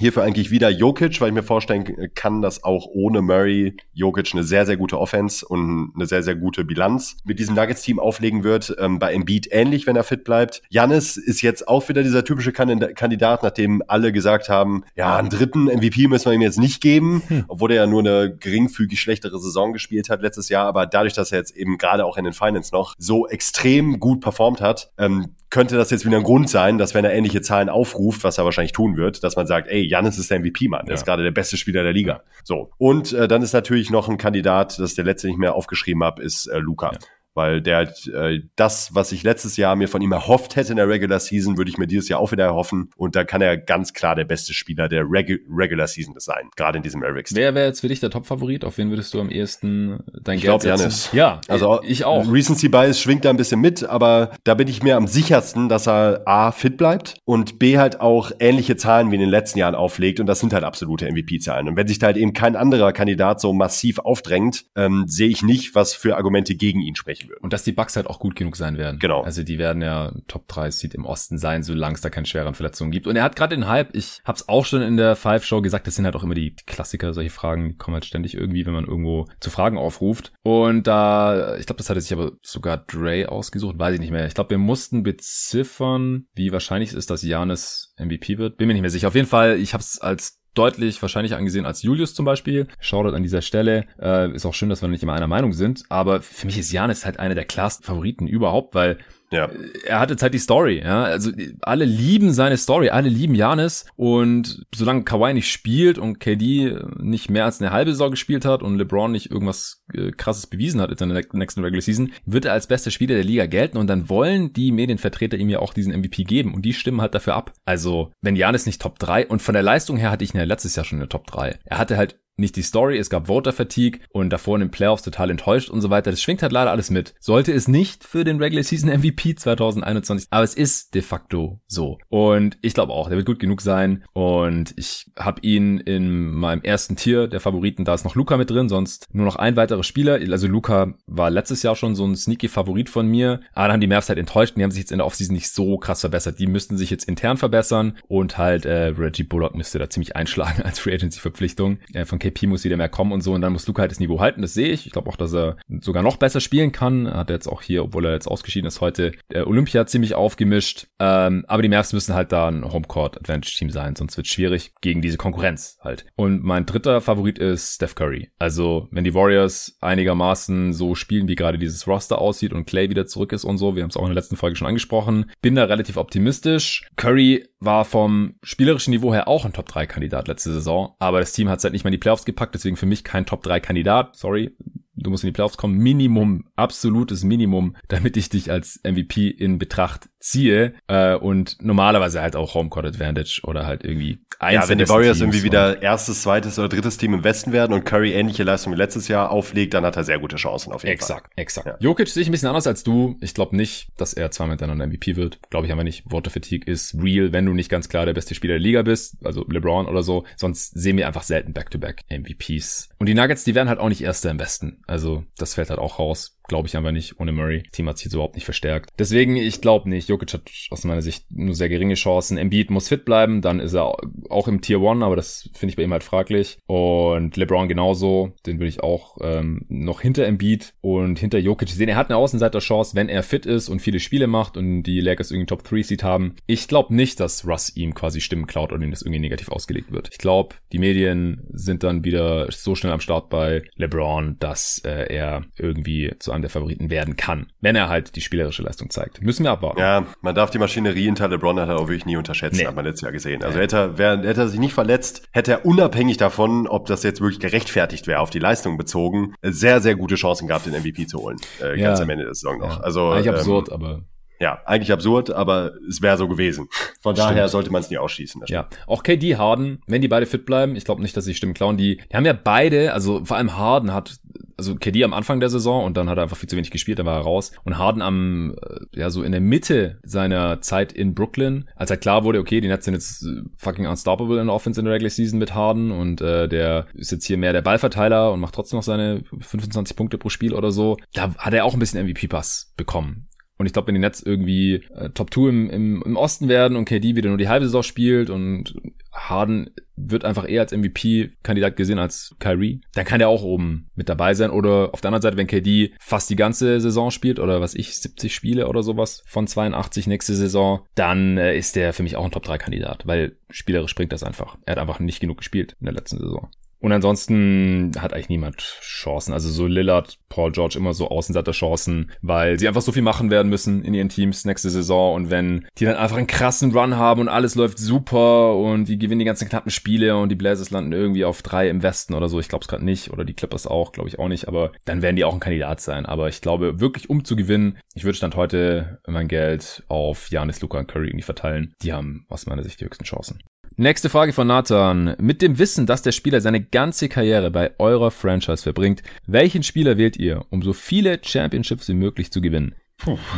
B: Hierfür eigentlich wieder Jokic, weil ich mir vorstellen kann, dass auch ohne Murray Jokic eine sehr, sehr gute Offense und eine sehr, sehr gute Bilanz mit diesem Nuggets-Team auflegen wird. Ähm, bei Embiid ähnlich, wenn er fit bleibt. Jannis ist jetzt auch wieder dieser typische Kandid- Kandidat, nachdem alle gesagt haben, ja, einen dritten MVP müssen wir ihm jetzt nicht geben, obwohl er ja nur eine geringfügig schlechtere Saison gespielt hat letztes Jahr. Aber dadurch, dass er jetzt eben gerade auch in den Finals noch so extrem gut performt hat, ähm, könnte das jetzt wieder ein Grund sein, dass wenn er ähnliche Zahlen aufruft, was er wahrscheinlich tun wird, dass man sagt, ey, Janis ist der MVP-Mann, der
A: Ja.
B: ist gerade der beste Spieler der Liga. So. Und äh, dann ist natürlich noch ein Kandidat, das der letzte nicht mehr aufgeschrieben habe, ist äh, Luca. Weil der hat, äh, das, was ich letztes Jahr mir von ihm erhofft hätte in der Regular Season, würde ich mir dieses Jahr auch wieder erhoffen. Und da kann er ganz klar der beste Spieler der Regu Regular Season sein, gerade in diesem Mavericks.
A: Wer wäre jetzt für dich der Top-Favorit? Auf wen würdest du am ehesten dein
B: Ich
A: Geld
B: glaube,
A: setzen?
B: Janis.
A: Ja,
B: Also
A: ich auch.
B: Recency Bias schwingt da ein bisschen mit, aber da bin ich mir am sichersten, dass er A fit bleibt und B halt auch ähnliche Zahlen wie in den letzten Jahren auflegt und das sind halt absolute MVP-Zahlen. Und wenn sich da halt eben kein anderer Kandidat so massiv aufdrängt, ähm, sehe ich nicht, was für Argumente gegen ihn sprechen würden.
A: Und dass die Bucks halt auch gut genug sein werden.
B: Genau.
A: Also die werden ja Top 3 Seed im Osten sein, solange es da keine schweren Verletzungen gibt. Und er hat gerade den Hype, ich hab's auch schon in der Five-Show gesagt, das sind halt auch immer die Klassiker, solche Fragen, die kommen halt ständig irgendwie, wenn man irgendwo zu Fragen aufruft. Und da, ich glaube, das hatte sich aber sogar Dre ausgesucht, weiß ich nicht mehr. Ich glaube, wir mussten beziffern, wie wahrscheinlich es ist, dass Janis MVP wird. Bin mir nicht mehr sicher. Auf jeden Fall, ich hab's als deutlich wahrscheinlich angesehen als Julius zum Beispiel. Shoutout an dieser Stelle. Äh, ist auch schön, dass wir nicht immer einer Meinung sind. Aber für mich ist Janis halt einer der klarsten Favoriten überhaupt, weil
B: Ja.
A: er hat jetzt halt die Story, ja. Also alle lieben seine Story, alle lieben Janis und solange Kawhi nicht spielt und KD nicht mehr als eine halbe Saison gespielt hat und LeBron nicht irgendwas äh, krasses bewiesen hat in der nächsten Regular Season, wird er als bester Spieler der Liga gelten und dann wollen die Medienvertreter ihm ja auch diesen MVP geben und die stimmen halt dafür ab. Also, wenn Janis nicht Top 3 und von der Leistung her hatte ich ihn ja letztes Jahr schon eine Top 3. Er hatte halt nicht die Story, es gab Voter Fatigue und davor in den Playoffs total enttäuscht und so weiter. Das schwingt halt leider alles mit. Sollte es nicht für den Regular Season MVP 2021, aber es ist de facto so. Und ich glaube auch, der wird gut genug sein und ich habe ihn in meinem ersten Tier der Favoriten, da ist noch Luca mit drin, sonst nur noch ein weiterer Spieler. Also Luca war letztes Jahr schon so ein sneaky Favorit von mir, aber dann haben die Mavs halt enttäuscht und die haben sich jetzt in der Offseason nicht so krass verbessert. Die müssten sich jetzt intern verbessern und halt äh, Reggie Bullock müsste da ziemlich einschlagen als Free Agency Verpflichtung. Äh, von KP muss wieder mehr kommen und so und dann muss Luca halt das Niveau halten, das sehe ich. Ich glaube auch, dass er sogar noch besser spielen kann. Er Hat jetzt auch hier, obwohl er jetzt ausgeschieden ist, heute äh, Olympia ziemlich aufgemischt. Ähm, aber die Mavs müssen halt da ein Homecourt Advantage Team sein, sonst wird schwierig gegen diese Konkurrenz halt. Und mein dritter Favorit ist Steph Curry. Also, wenn die Warriors einigermaßen so spielen, wie gerade dieses Roster aussieht und Clay wieder zurück ist und so, wir haben es auch in der letzten Folge schon angesprochen, bin da relativ optimistisch. Curry war vom spielerischen Niveau her auch ein Top-3-Kandidat letzte Saison, aber das Team hat es halt nicht mal in die Playoffs gepackt, deswegen für mich kein Top-3-Kandidat. Sorry, du musst in die Playoffs kommen. Minimum, absolutes Minimum, damit ich dich als MVP in Betracht ziehe äh, und normalerweise halt auch Homecourt Advantage oder halt irgendwie eins
B: Ja, wenn die Warriors
A: besten
B: irgendwie
A: Teams
B: wieder erstes, zweites oder drittes Team im Westen werden und Curry ähnliche Leistung wie letztes Jahr auflegt, dann hat er sehr gute Chancen auf jeden
A: Exakt, exakt.
B: Ja.
A: Jokic sehe ich ein bisschen anders als du. Ich glaube nicht, dass er zweimal hintereinander MVP wird. Glaube ich einfach nicht. Water Fatigue ist real, wenn du nicht ganz klar der beste Spieler der Liga bist, also LeBron oder so. Sonst sehen wir einfach selten Back-to-Back MVPs. Und die Nuggets, die werden halt auch nicht Erster im Westen. Also das fällt halt auch raus. Glaube ich einfach nicht. Ohne Murray. Team hat sich jetzt überhaupt nicht verstärkt. Deswegen, ich glaube nicht. Jokic hat aus meiner Sicht nur sehr geringe Chancen. Embiid muss fit bleiben. Dann ist er auch im Tier 1, aber das finde ich bei ihm halt fraglich. Und LeBron genauso. Den würde ich auch ähm, noch hinter Embiid und hinter Jokic sehen. Er hat eine Außenseiter-Chance, wenn er fit ist und viele Spiele macht und die Lakers irgendwie Top 3 Seed haben. Ich glaube nicht, dass Russ ihm quasi Stimmen klaut oder ihm das irgendwie negativ ausgelegt wird. Ich glaube, die Medien sind dann wieder so schnell am Start bei LeBron, dass äh, er irgendwie zu einem der Favoriten werden kann, wenn er halt die spielerische Leistung zeigt. Müssen wir abwarten.
B: Ja, man darf die Maschinerie hinter LeBron hat er auch wirklich nie unterschätzen,
A: Nee.
B: hat man letztes Jahr gesehen. Also hätte er, wär, hätte er sich nicht verletzt, hätte er unabhängig davon, ob das jetzt wirklich gerechtfertigt wäre, auf die Leistung bezogen, sehr, sehr gute Chancen gehabt, den MVP zu holen. Äh,
A: Ja.
B: Ganz am Ende der Saison noch.
A: Ja.
B: Also,
A: Eigentlich
B: ähm,
A: absurd, aber
B: Ja, eigentlich absurd, aber es wäre so gewesen. Von
A: Stimmt.
B: daher sollte man es nie ausschließen. das
A: Ja, auch KD Harden, wenn die beide fit bleiben, ich glaube nicht, dass sie Stimmen klauen, die, die haben ja beide, also vor allem Harden hat, also KD am Anfang der Saison und dann hat er einfach viel zu wenig gespielt, dann war er raus. Und Harden am, äh, ja, so in der Mitte seiner Zeit in Brooklyn, als halt klar wurde, okay, die Nets sind jetzt äh, fucking unstoppable in der Offense in der Regular Season mit Harden und äh, der ist jetzt hier mehr der Ballverteiler und macht trotzdem noch seine 25 Punkte pro Spiel oder so. Da hat er auch ein bisschen MVP-Pass bekommen. Und ich glaube, wenn die Nets irgendwie äh, Top 2 im, im, im Osten werden und KD wieder nur die halbe Saison spielt und Harden wird einfach eher als MVP-Kandidat gesehen als Kyrie, dann kann der auch oben mit dabei sein. Oder auf der anderen Seite, wenn KD fast die ganze Saison spielt oder was ich, 70 Spiele oder sowas von 82 nächste Saison, dann äh, ist der für mich auch ein Top-3-Kandidat, weil spielerisch bringt das einfach. Er hat einfach nicht genug gespielt in der letzten Saison. Und ansonsten hat eigentlich niemand Chancen. Also so Lillard, Paul George immer so Außenseiter-Chancen, weil sie einfach so viel machen werden müssen in ihren Teams nächste Saison. Und wenn die dann einfach einen krassen Run haben und alles läuft super und die gewinnen die ganzen knappen Spiele und die Blazers landen irgendwie auf drei im Westen oder so, ich glaube es gerade nicht. Oder die Clippers auch, glaube ich auch nicht. Aber dann werden die auch ein Kandidat sein. Aber ich glaube, wirklich um zu gewinnen, ich würde Stand heute mein Geld auf Janis, Luca und Curry irgendwie verteilen. Die haben aus meiner Sicht die höchsten Chancen. Nächste Frage von Nathan. Mit dem Wissen, dass der Spieler seine ganze Karriere bei eurer Franchise verbringt, welchen Spieler wählt ihr, um so viele Championships wie möglich zu gewinnen?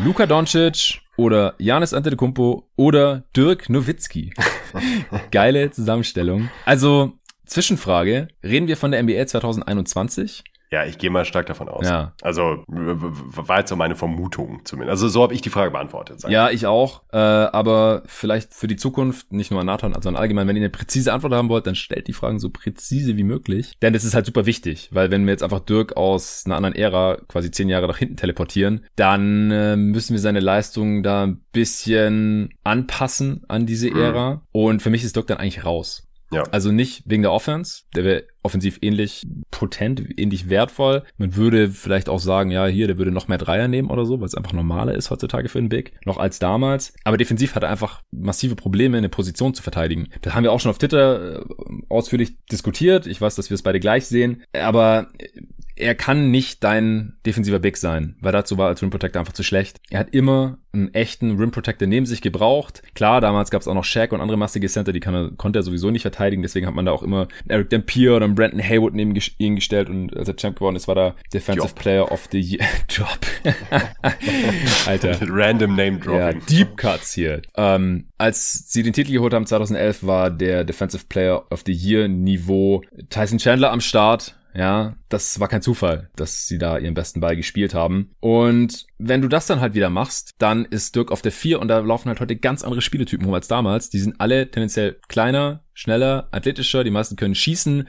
A: Luka Doncic oder Janis Antetokounmpo oder Dirk Nowitzki? Geile Zusammenstellung. Also, Zwischenfrage. Reden wir von der NBA 2021?
B: Ja, ich gehe mal stark davon aus.
A: Ja.
B: Also war jetzt so meine Vermutung zumindest. Also so habe ich die Frage beantwortet. sag ich.
A: Ja, ich auch. Äh, aber vielleicht für die Zukunft, nicht nur an Nathan, sondern allgemein, wenn ihr eine präzise Antwort haben wollt, dann stellt die Fragen so präzise wie möglich. Denn das ist halt super wichtig, weil wenn wir jetzt einfach Dirk aus einer anderen Ära quasi zehn Jahre nach hinten teleportieren, dann äh, müssen wir seine Leistung da ein bisschen anpassen an diese
B: Mhm.
A: Ära. Und für mich ist Dirk dann eigentlich raus.
B: Ja.
A: Also nicht wegen der Offense, der wäre offensiv ähnlich potent, ähnlich wertvoll. Man würde vielleicht auch sagen, ja, hier, der würde noch mehr Dreier nehmen oder so, weil es einfach normaler ist heutzutage für einen Big, noch als damals. Aber defensiv hat er einfach massive Probleme, eine Position zu verteidigen. Das haben wir auch schon auf Twitter äh, ausführlich diskutiert. Ich weiß, dass wir es beide gleich sehen. Aber er kann nicht dein defensiver Big sein, weil dazu war als Rim Protector einfach zu schlecht. Er hat immer einen echten Rim Protector neben sich gebraucht. Klar, damals gab es auch noch Shaq und andere massige Center, die kann er, konnte er sowieso nicht verteidigen, deswegen hat man da auch immer Eric Dampier oder einen Brandon Haywood neben ihn gestellt und als er Champ geworden ist, war da Defensive
B: Job.
A: Player of the Year. Job. Alter.
B: Random Name
A: Ja,
B: Dropping.
A: Deep Cuts hier. Ähm, als sie den Titel geholt haben 2011, war der Defensive Player of the Year Niveau Tyson Chandler am Start. Ja, das war kein Zufall, dass sie da ihren besten Ball gespielt haben. Und wenn du das dann halt wieder machst, dann ist Dirk auf der 4 und da laufen halt heute ganz andere Spieletypen rum als damals. Die sind alle tendenziell kleiner, schneller, athletischer, die meisten können schießen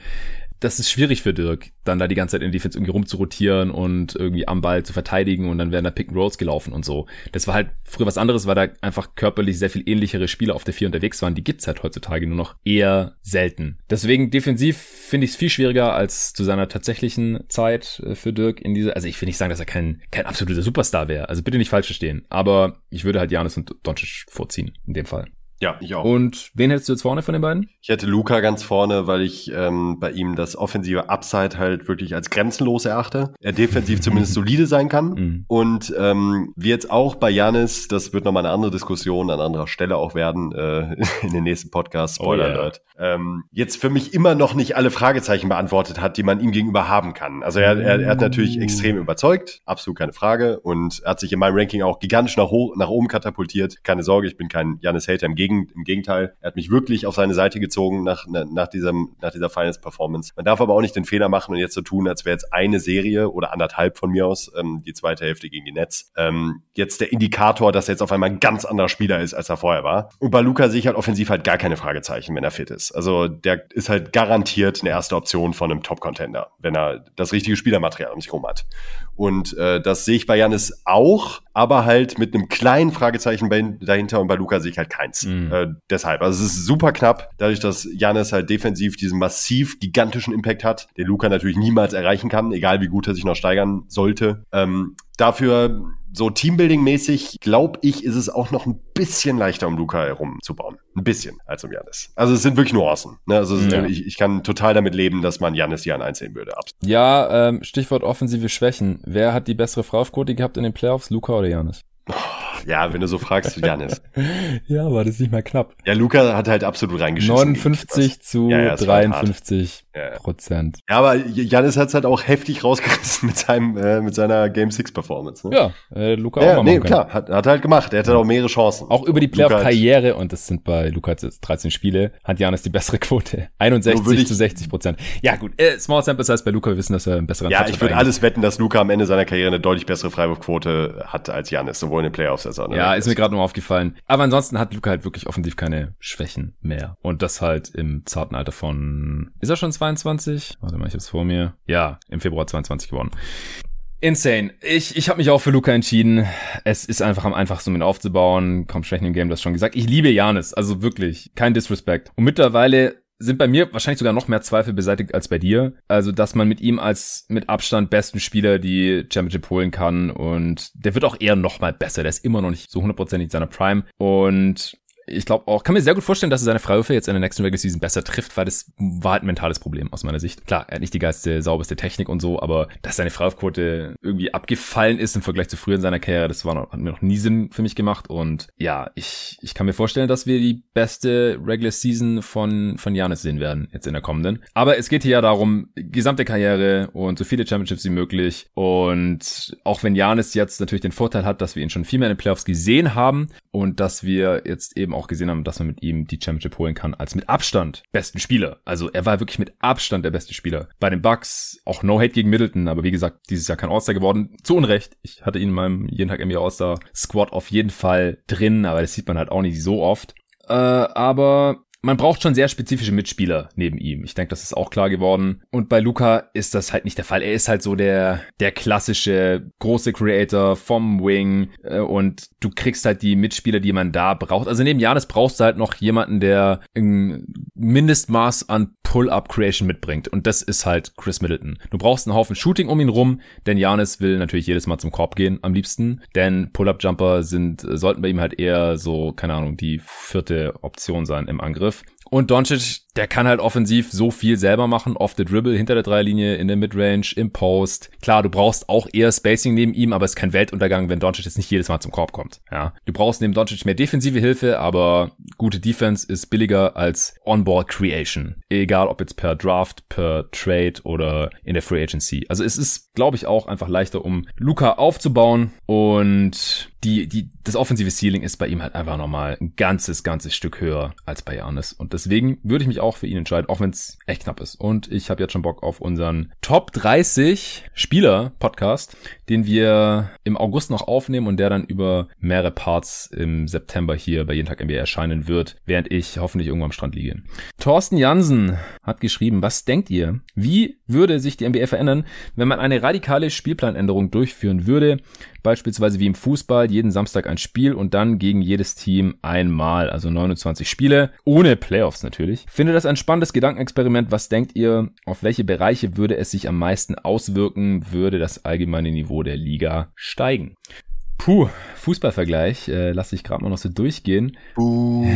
A: das ist schwierig für Dirk, dann da die ganze Zeit in die Defense irgendwie rumzurotieren und irgendwie am Ball zu verteidigen und dann werden da Pick and Rolls gelaufen und so. Das war halt früher was anderes, weil da einfach körperlich sehr viel ähnlichere Spieler auf der 4 unterwegs waren. Die gibt's halt heutzutage nur noch eher selten. Deswegen defensiv finde ich es viel schwieriger als zu seiner tatsächlichen Zeit äh, für Dirk in dieser, also ich will nicht sagen, dass er kein, kein absoluter Superstar wäre. Also bitte nicht falsch verstehen. Aber ich würde halt Janis und Doncic vorziehen in dem Fall.
B: Ja, ich auch.
A: Und wen hättest du jetzt vorne von den beiden?
B: Ich hätte Luca ganz vorne, weil ich ähm, bei ihm das offensive Upside halt wirklich als grenzenlos erachte. Er defensiv zumindest solide sein kann.
A: Mhm.
B: Und ähm, wie jetzt auch bei Janis, das wird nochmal eine andere Diskussion an anderer Stelle auch werden, äh, in den nächsten Podcast, Spoiler
A: Oh ja.
B: Alert, ähm, jetzt für mich immer noch nicht alle Fragezeichen beantwortet hat, die man ihm gegenüber haben kann. Also er, er, er hat natürlich extrem überzeugt, absolut keine Frage. Und er hat sich in meinem Ranking auch gigantisch nach, nach oben katapultiert. Keine Sorge, ich bin kein Janis-Hater, im, Im Gegenteil. Er hat mich wirklich auf seine Seite gezogen nach, nach, nach, diesem, nach dieser Finals-Performance. Man darf aber auch nicht den Fehler machen und jetzt so tun, als wäre jetzt eine Serie oder anderthalb von mir aus, ähm, die zweite Hälfte gegen die Nets, ähm, jetzt der Indikator, dass er jetzt auf einmal ein ganz anderer Spieler ist, als er vorher war. Und bei Luca sehe ich halt offensiv halt gar keine Fragezeichen, wenn er fit ist. Also der ist halt garantiert eine erste Option von einem Top-Contender, wenn er das richtige Spielermaterial um sich rum hat. Und äh, das sehe ich bei Janis auch, aber halt mit einem kleinen Fragezeichen dahinter und bei Luca sehe ich halt keins.
A: Mhm.
B: Äh, deshalb, also es ist super knapp, dadurch, dass Janis halt defensiv diesen massiv gigantischen Impact hat, den Luca natürlich niemals erreichen kann, egal wie gut er sich noch steigern sollte. Ähm, dafür so Teambuilding-mäßig, glaube ich, ist es auch noch ein bisschen leichter, um Luca herumzubauen. Ein bisschen, als um Janis. Also es sind wirklich Nuancen. Ne? Also
A: Ja.
B: ich, ich kann total damit leben, dass man Janis hier an eins sehen würde. Absolut.
A: Ja, ähm, Stichwort offensive Schwächen. Wer hat die bessere Freiwurfquote gehabt in den Playoffs, Luca oder Janis?
B: Ja, wenn du so fragst, Janis.
A: ja, war das nicht mal knapp.
B: Ja, Luca hat halt absolut reingeschissen.
A: 59 zu
B: Ja, ja, es war halt hart.
A: 53
B: Ja, ja.
A: Prozent.
B: Ja, aber Janis hat es halt auch heftig rausgerissen mit seinem, äh, mit seiner Game 6 Performance. Ne?
A: Ja, äh, Luca
B: ja,
A: auch mal
B: nee, klar, hat, hat halt gemacht. Er hatte auch mehrere Chancen.
A: Auch über die Playoff-Karriere, und das sind bei Luca jetzt 13 Spiele, hat Janis die bessere Quote.
B: Nur
A: 61
B: würde ich-
A: zu 60 Prozent. Ja gut, äh, Small Sample Size bei Luca, wir wissen, dass er einen besseren
B: Ja,
A: Touch
B: ich würde alles wetten, dass Luca am Ende seiner Karriere eine deutlich bessere Freiwurfquote hat als Janis, sowohl in den Playoffs als in den
A: Ja, ist mir
B: Regular
A: gerade nur aufgefallen. Aber ansonsten hat Luca halt wirklich offensiv keine Schwächen mehr. Und das halt im zarten Alter von, ist er schon 22? Warte mal, ich hab's vor mir. Ja, im Februar 22 geworden. Insane. Ich, ich habe mich auch für Luca entschieden. Es ist einfach am einfachsten, um ihn aufzubauen. Kaum Schwächen im Game, das schon gesagt. Ich liebe Janis, also wirklich. Kein Disrespect. Und mittlerweile sind bei mir wahrscheinlich sogar noch mehr Zweifel beseitigt als bei dir. Also, dass man mit ihm als mit Abstand besten Spieler die Championship holen kann und der wird auch eher noch mal besser. Der ist immer noch nicht so hundertprozentig in seiner Prime und ich glaube auch, kann mir sehr gut vorstellen, dass er seine Freiwürfe jetzt in der nächsten Regular Season besser trifft, weil das war halt ein mentales Problem aus meiner Sicht. Klar, er hat nicht die geilste, sauberste Technik und so, aber dass seine Freiwurfquote irgendwie abgefallen ist im Vergleich zu früher in seiner Karriere, das war noch, hat mir noch nie Sinn für mich gemacht und ja, ich, ich kann mir vorstellen, dass wir die beste Regular Season von, von Janis sehen werden, jetzt in der kommenden. Aber es geht hier ja darum, gesamte Karriere und so viele Championships wie möglich und auch wenn Janis jetzt natürlich den Vorteil hat, dass wir ihn schon viel mehr in den Playoffs gesehen haben und dass wir jetzt eben auch gesehen haben, dass man mit ihm die Championship holen kann als mit Abstand besten Spieler. Also er war wirklich mit Abstand der beste Spieler. Bei den Bucks auch No Hate gegen Middleton, aber wie gesagt, dieses Jahr kein All-Star geworden. Zu Unrecht. Ich hatte ihn in meinem jeden Tag NBA All-Star Squad auf jeden Fall drin, aber das sieht man halt auch nicht so oft. Äh, aber man braucht schon sehr spezifische Mitspieler neben ihm. Ich denke, das ist auch klar geworden. Und bei Luca ist das halt nicht der Fall. Er ist halt so der, der klassische große Creator vom Wing äh, und du kriegst halt die Mitspieler, die man da braucht. Also neben Janis brauchst du halt noch jemanden, der ein Mindestmaß an Pull-Up-Creation mitbringt. Und das ist halt Chris Middleton. Du brauchst einen Haufen Shooting um ihn rum, denn Janis will natürlich jedes Mal zum Korb gehen am liebsten. Denn Pull-Up-Jumper sind, sollten bei ihm halt eher so, keine Ahnung, die vierte Option sein im Angriff. Und Doncic, der kann halt offensiv so viel selber machen, off the dribble, hinter der Dreilinie, in der Midrange, im Post. Klar, du brauchst auch eher Spacing neben ihm, aber es ist kein Weltuntergang, wenn Doncic jetzt nicht jedes Mal zum Korb kommt. Ja, du brauchst neben Doncic mehr defensive Hilfe, aber gute Defense ist billiger als On-Ball Creation. Egal, ob jetzt per Draft, per Trade oder in der Free Agency. Also es ist, glaube ich, auch einfach leichter, um Luca aufzubauen und die, die, das offensive Ceiling ist bei ihm halt einfach nochmal ein ganzes, ganzes Stück höher als bei Janis. Und deswegen würde ich mich auch für ihn entscheiden, auch wenn es echt knapp ist. Und ich habe jetzt schon Bock auf unseren Top 30 Spieler Podcast, den wir im August noch aufnehmen und der dann über mehrere Parts im September hier bei jeden Tag NBA erscheinen wird, während ich hoffentlich irgendwo am Strand liege. Thorsten Jansen hat geschrieben, was denkt ihr? Wie würde sich die NBA verändern, wenn man eine radikale Spielplanänderung durchführen würde? Beispielsweise wie im Fußball, jeden Samstag ein Spiel und dann gegen jedes Team einmal, also 29 Spiele, ohne Playoffs natürlich. Finde das ein spannendes Gedankenexperiment. Was denkt ihr, auf welche Bereiche würde es sich am meisten auswirken? Würde das allgemeine Niveau der Liga steigen? Puh, Fußballvergleich, äh, lasse ich gerade mal noch so durchgehen.
B: Uh.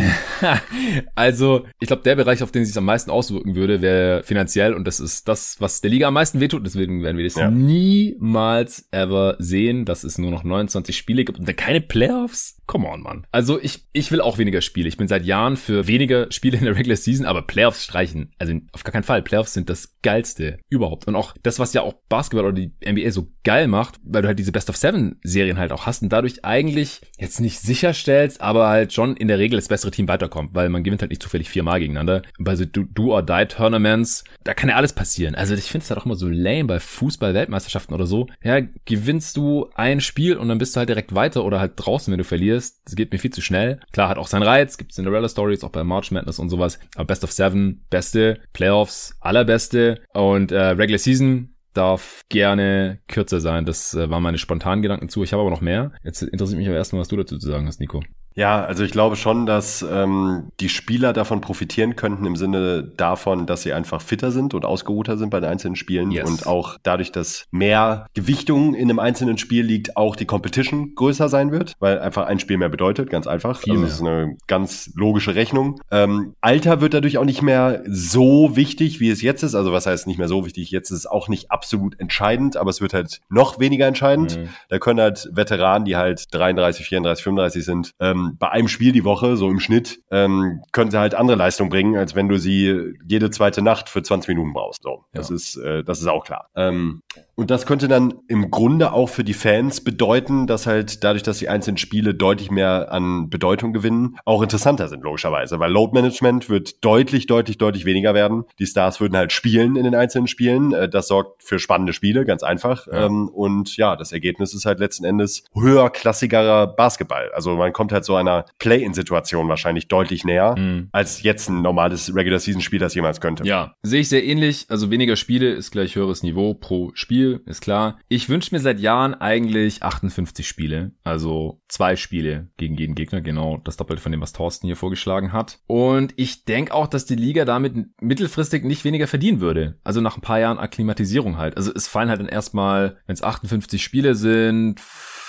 A: also, ich glaube, der Bereich, auf den es sich am meisten auswirken würde, wäre finanziell und das ist das, was der Liga am meisten wehtut. Deswegen werden wir das
B: Ja.
A: niemals ever sehen, dass es nur noch 29 Spiele gibt und dann keine Playoffs. Come on, Mann. Also ich, ich will auch weniger Spiele. Ich bin seit Jahren für weniger Spiele in der Regular Season, aber Playoffs streichen. Also auf gar keinen Fall. Playoffs sind das geilste überhaupt. Und auch das, was ja auch Basketball oder die NBA so geil macht, weil du halt diese Best of Seven Serien halt auch hast und dadurch eigentlich jetzt nicht sicherstellst, aber halt schon in der Regel das bessere Team weiterkommt, weil man gewinnt halt nicht zufällig viermal gegeneinander. Bei so Do, Do or Die Tournaments, da kann ja alles passieren. Also ich finde es halt auch immer so lame bei Fußball-Weltmeisterschaften oder so. Ja, gewinnst du ein Spiel und dann bist du halt direkt weiter oder halt draußen, wenn du verlierst. Das geht mir viel zu schnell. Klar, hat auch seinen Reiz, gibt Cinderella Stories, auch bei March Madness und sowas. Aber Best of Seven, beste, Playoffs, allerbeste und äh, Regular Season darf gerne kürzer sein. Das äh, waren meine spontanen Gedanken zu. Ich habe aber noch mehr. Jetzt interessiert mich aber erstmal, was du dazu zu sagen hast, Nico.
B: Ja, also ich glaube schon, dass ähm, die Spieler davon profitieren könnten im Sinne davon, dass sie einfach fitter sind und ausgeruhter sind bei den einzelnen Spielen
A: Yes.
B: und auch dadurch, dass mehr Gewichtung in einem einzelnen Spiel liegt, auch die Competition größer sein wird, weil einfach ein Spiel mehr bedeutet, ganz einfach.
A: Viel
B: also das ist eine ganz logische Rechnung. Ähm, Alter wird dadurch auch nicht mehr so wichtig, wie es jetzt ist. Also was heißt nicht mehr so wichtig? Jetzt ist es auch nicht absolut entscheidend, aber es wird halt noch weniger entscheidend.
A: Mhm.
B: Da können halt Veteranen, die halt 33, 34, 35 sind, ähm, bei einem Spiel die Woche, so im Schnitt, ähm, können sie halt andere Leistung bringen, als wenn du sie jede zweite Nacht für 20 Minuten brauchst. So, das
A: Ja.
B: ist, äh, das ist auch klar. Ähm, und das könnte dann im Grunde auch für die Fans bedeuten, dass halt dadurch, dass die einzelnen Spiele deutlich mehr an Bedeutung gewinnen, auch interessanter sind, logischerweise. Weil Load Management wird deutlich, deutlich, deutlich weniger werden. Die Stars würden halt spielen in den einzelnen Spielen. Äh, Das sorgt für spannende Spiele, ganz einfach.
A: Ja.
B: Ähm, Und ja, das Ergebnis ist halt letzten Endes höherklassigerer Basketball. Also man kommt halt so einer Play-in-Situation wahrscheinlich deutlich näher,
A: Mhm.
B: als jetzt ein normales Regular-Season-Spiel das jemals könnte.
A: Ja, sehe ich sehr ähnlich. Also weniger Spiele ist gleich höheres Niveau pro Spiel, ist klar. Ich wünsche mir seit Jahren eigentlich 58 Spiele. Also zwei Spiele gegen jeden Gegner, genau das Doppelte von dem, was Thorsten hier vorgeschlagen hat. Und ich denke auch, dass die Liga damit mittelfristig nicht weniger verdienen würde. Also nach ein paar Jahren Akklimatisierung halt. Also es fallen halt dann erstmal, wenn es 58 Spiele sind,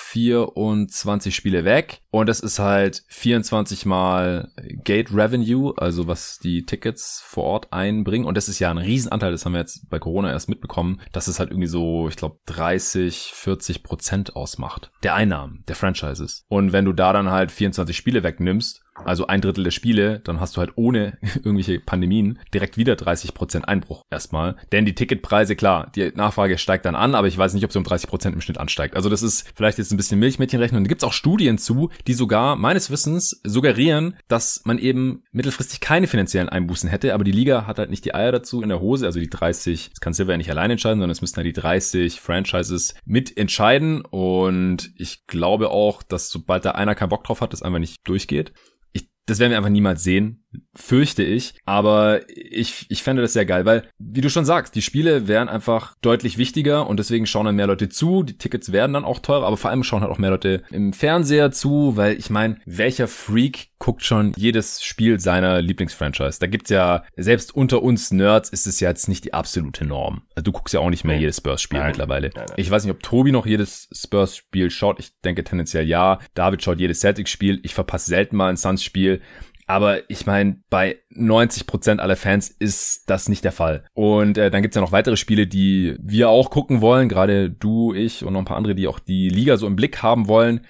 A: 24 Spiele weg. Und das ist halt 24 mal Gate Revenue, also was die Tickets vor Ort einbringen. Und das ist ja ein Riesenanteil, das haben wir jetzt bei Corona erst mitbekommen, dass es halt irgendwie so, ich glaube 30, 40 Prozent ausmacht der Einnahmen der Franchises. Und wenn du da dann halt 24 Spiele wegnimmst, also ein Drittel der Spiele, dann hast du halt ohne irgendwelche Pandemien direkt wieder 30% Einbruch erstmal. Denn die Ticketpreise, klar, die Nachfrage steigt dann an, aber ich weiß nicht, ob sie um 30% im Schnitt ansteigt. Also das ist vielleicht jetzt ein bisschen Milchmädchenrechnung. Da gibt's auch Studien zu, die sogar meines Wissens suggerieren, dass man eben mittelfristig keine finanziellen Einbußen hätte, aber die Liga hat halt nicht die Eier dazu in der Hose, also die 30, das kann Silver ja nicht allein entscheiden, sondern es müssten halt die 30 Franchises mitentscheiden und ich glaube auch, dass sobald da einer keinen Bock drauf hat, das einfach nicht durchgeht. Das werden wir einfach niemals sehen, fürchte ich. Aber ich, ich fände das sehr geil, weil, wie du schon sagst, die Spiele wären einfach deutlich wichtiger und deswegen schauen dann mehr Leute zu. Die Tickets werden dann auch teurer, aber vor allem schauen halt auch mehr Leute im Fernseher zu, weil ich meine, welcher Freak guckt schon jedes Spiel seiner Lieblingsfranchise? Da gibt's ja, selbst unter uns Nerds ist es ja jetzt nicht die absolute Norm. Also du guckst ja auch nicht mehr
B: Nee.
A: jedes Spurs-Spiel
B: Nein.
A: mittlerweile.
B: Nein, nein.
A: Ich weiß nicht, ob Tobi noch jedes Spurs-Spiel schaut. Ich denke tendenziell ja. David schaut jedes Celtics-Spiel. Ich verpasse selten mal ein Suns-Spiel. Aber ich meine, bei 90% aller Fans ist das nicht der Fall. Und äh, dann gibt's ja noch weitere Spiele, die wir auch gucken wollen. Gerade du, ich und noch ein paar andere, die auch die Liga so im Blick haben wollen.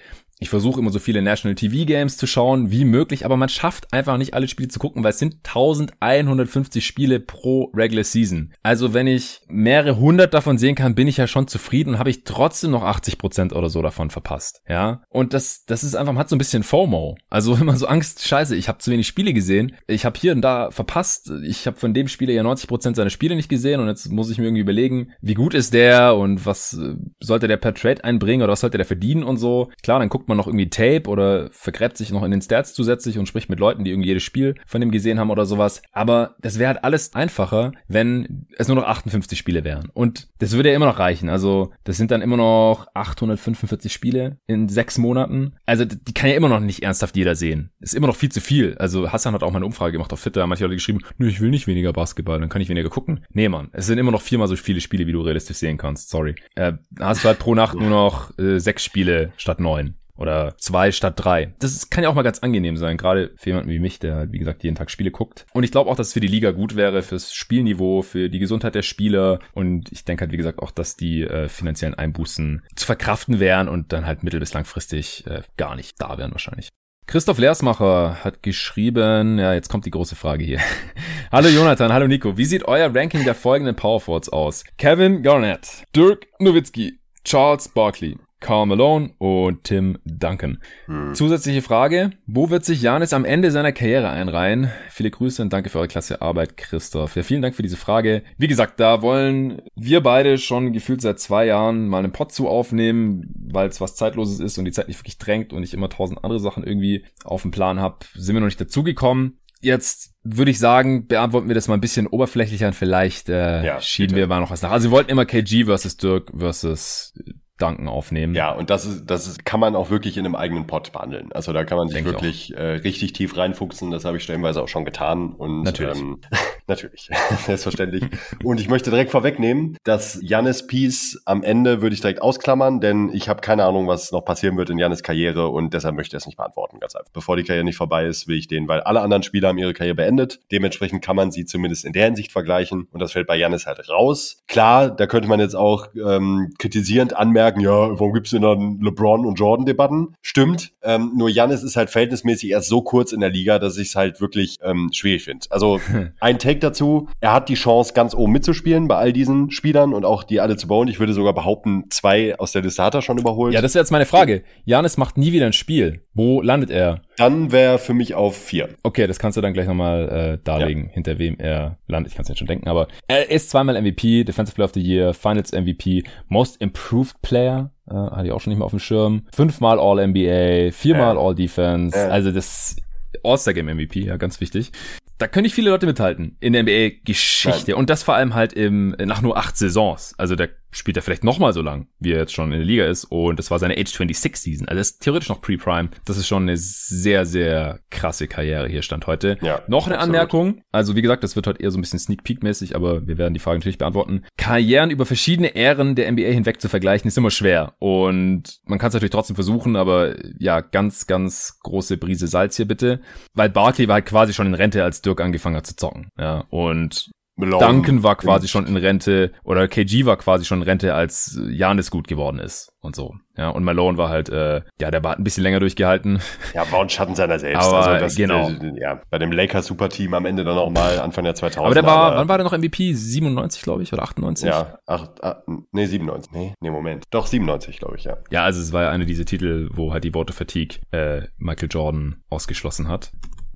A: Ich versuche immer so viele National TV Games zu schauen, wie möglich, aber man schafft einfach nicht alle Spiele zu gucken, weil es sind 1150 Spiele pro Regular Season. Also wenn ich mehrere hundert davon sehen kann, bin ich ja schon zufrieden und habe ich trotzdem noch 80 Prozent oder so davon verpasst. Ja, und das, das ist einfach, man hat so ein bisschen FOMO. Also immer so Angst, scheiße, ich habe zu wenig Spiele gesehen, ich habe hier und da verpasst, ich habe von dem Spieler ja 90 Prozent seiner Spiele nicht gesehen und jetzt muss ich mir irgendwie überlegen, wie gut ist der und was äh, sollte der per Trade einbringen oder was sollte der verdienen und so. Klar, dann guckt man noch irgendwie Tape oder vergräbt sich noch in den Stats zusätzlich und spricht mit Leuten, die irgendwie jedes Spiel von dem gesehen haben oder sowas. Aber das wäre halt alles einfacher, wenn es nur noch 58 Spiele wären. Und das würde ja immer noch reichen. Also das sind dann immer noch 845 Spiele in sechs Monaten. Also die kann ja immer noch nicht ernsthaft jeder sehen. Ist immer noch viel zu viel. Also Hassan hat auch mal eine Umfrage gemacht auf Twitter. Manche Leute geschrieben, nö, ich will nicht weniger Basketball, dann kann ich weniger gucken. Nee, Mann, es sind immer noch viermal so viele Spiele, wie du realistisch sehen kannst. Sorry. Äh, hast du halt pro Nacht nur noch äh, sechs Spiele statt neun oder zwei statt drei. Das ist, kann ja auch mal ganz angenehm sein, gerade für jemanden wie mich, der halt, wie gesagt, jeden Tag Spiele guckt. Und ich glaube auch, dass es für die Liga gut wäre, fürs Spielniveau, für die Gesundheit der Spieler. Und ich denke halt, wie gesagt, auch, dass die äh, finanziellen Einbußen zu verkraften wären und dann halt mittel- bis langfristig äh, gar nicht da wären wahrscheinlich. Christoph Leersmacher hat geschrieben, ja, jetzt kommt die große Frage hier. hallo Jonathan, hallo Nico. Wie sieht euer Ranking der folgenden Powerforwards aus? Kevin Garnett, Dirk Nowitzki, Charles Barkley, Carl Malone und Tim Duncan. Hm. Zusätzliche Frage, wo wird sich Janis am Ende seiner Karriere einreihen? Viele Grüße und danke für eure klasse Arbeit, Christoph. Ja, vielen Dank für diese Frage. Wie gesagt, da wollen wir beide schon gefühlt seit zwei Jahren mal einen Pod zu aufnehmen, weil es was Zeitloses ist und die Zeit nicht wirklich drängt und ich immer tausend andere Sachen irgendwie auf dem Plan habe, sind wir noch nicht dazugekommen. Jetzt würde ich sagen, beantworten wir das mal ein bisschen oberflächlicher und vielleicht äh, ja, schieben bitte. wir mal noch was nach. Also wir wollten immer KG versus Dirk versus Duncan aufnehmen.
B: Ja, und das ist, das ist, kann man auch wirklich in einem eigenen Pod behandeln. Also da kann man sich wirklich äh, richtig tief reinfuchsen. Das habe ich stellenweise auch schon getan. Und
A: natürlich, ähm,
B: natürlich, selbstverständlich. und ich möchte direkt vorwegnehmen, dass Jannis Peace am Ende würde ich direkt ausklammern, denn ich habe keine Ahnung, was noch passieren wird in Jannis Karriere und deshalb möchte ich es nicht beantworten. Ganz einfach. Bevor die Karriere nicht vorbei ist, will ich den, weil alle anderen Spieler haben ihre Karriere beendet. Dementsprechend kann man sie zumindest in der Hinsicht vergleichen und das fällt bei Jannis halt raus. Klar, da könnte man jetzt auch ähm, kritisierend anmerken sagen, ja, warum gibt's denn dann LeBron und Jordan-Debatten? Stimmt. Ähm, nur Janis ist halt verhältnismäßig erst so kurz in der Liga, dass ich es halt wirklich ähm, schwierig finde. Also ein Take dazu, er hat die Chance, ganz oben mitzuspielen bei all diesen Spielern und auch die alle zu bauen. Ich würde sogar behaupten, zwei aus der Liste hat er schon überholt.
A: Ja, das ist jetzt meine Frage. Janis macht nie wieder ein Spiel. Wo landet er?
B: Dann wäre für mich auf vier.
A: Okay, das kannst du dann gleich nochmal äh, darlegen, ja. hinter wem er landet. Ich kann es jetzt schon denken, aber er ist zweimal MVP, Defensive Player of the Year, Finals MVP, Most Improved Player, äh, hatte ich auch schon nicht mehr auf dem Schirm, fünfmal All-NBA, viermal äh. All-Defense, äh. also das All-Star-Game-MVP, ja, ganz wichtig. Da können nicht viele Leute mithalten in der NBA-Geschichte. Und das vor allem halt im, nach nur acht Saisons. Also der spielt er vielleicht nochmal so lang, wie er jetzt schon in der Liga ist. Und das war seine Age 26 Season. Also das ist theoretisch noch Pre-Prime. Das ist schon eine sehr, sehr krasse Karriere hier stand heute. Ja, noch eine absolut. Anmerkung. Also wie gesagt, das wird heute eher so ein bisschen Sneak Peek mäßig, aber wir werden die Frage natürlich beantworten. Karrieren über verschiedene Ähren der NBA hinweg zu vergleichen ist immer schwer. Und man kann es natürlich trotzdem versuchen, aber ja, ganz, ganz große Brise Salz hier bitte. Weil Barkley war halt quasi schon in Rente, als Dirk angefangen hat zu zocken. Ja, und Malone. Duncan war quasi schon in Rente oder KG war quasi schon in Rente, als Janis gut geworden ist und so. Ja, und Malone war halt, äh, ja, der war ein bisschen länger durchgehalten.
B: Ja, war ein Schatten seiner selbst.
A: Aber also das,
B: genau. Äh, ja, bei dem Lakers Superteam am Ende dann auch mal Anfang der 2000
A: Aber der war, aber, wann war der noch MVP? 97, glaube ich, oder 98?
B: Ja, ach, ach, nee, 97. Nee, nee, Moment. Doch, 97, glaube ich, ja.
A: Ja, also es war ja eine dieser Titel, wo halt die Worte Fatigue äh, Michael Jordan ausgeschlossen hat.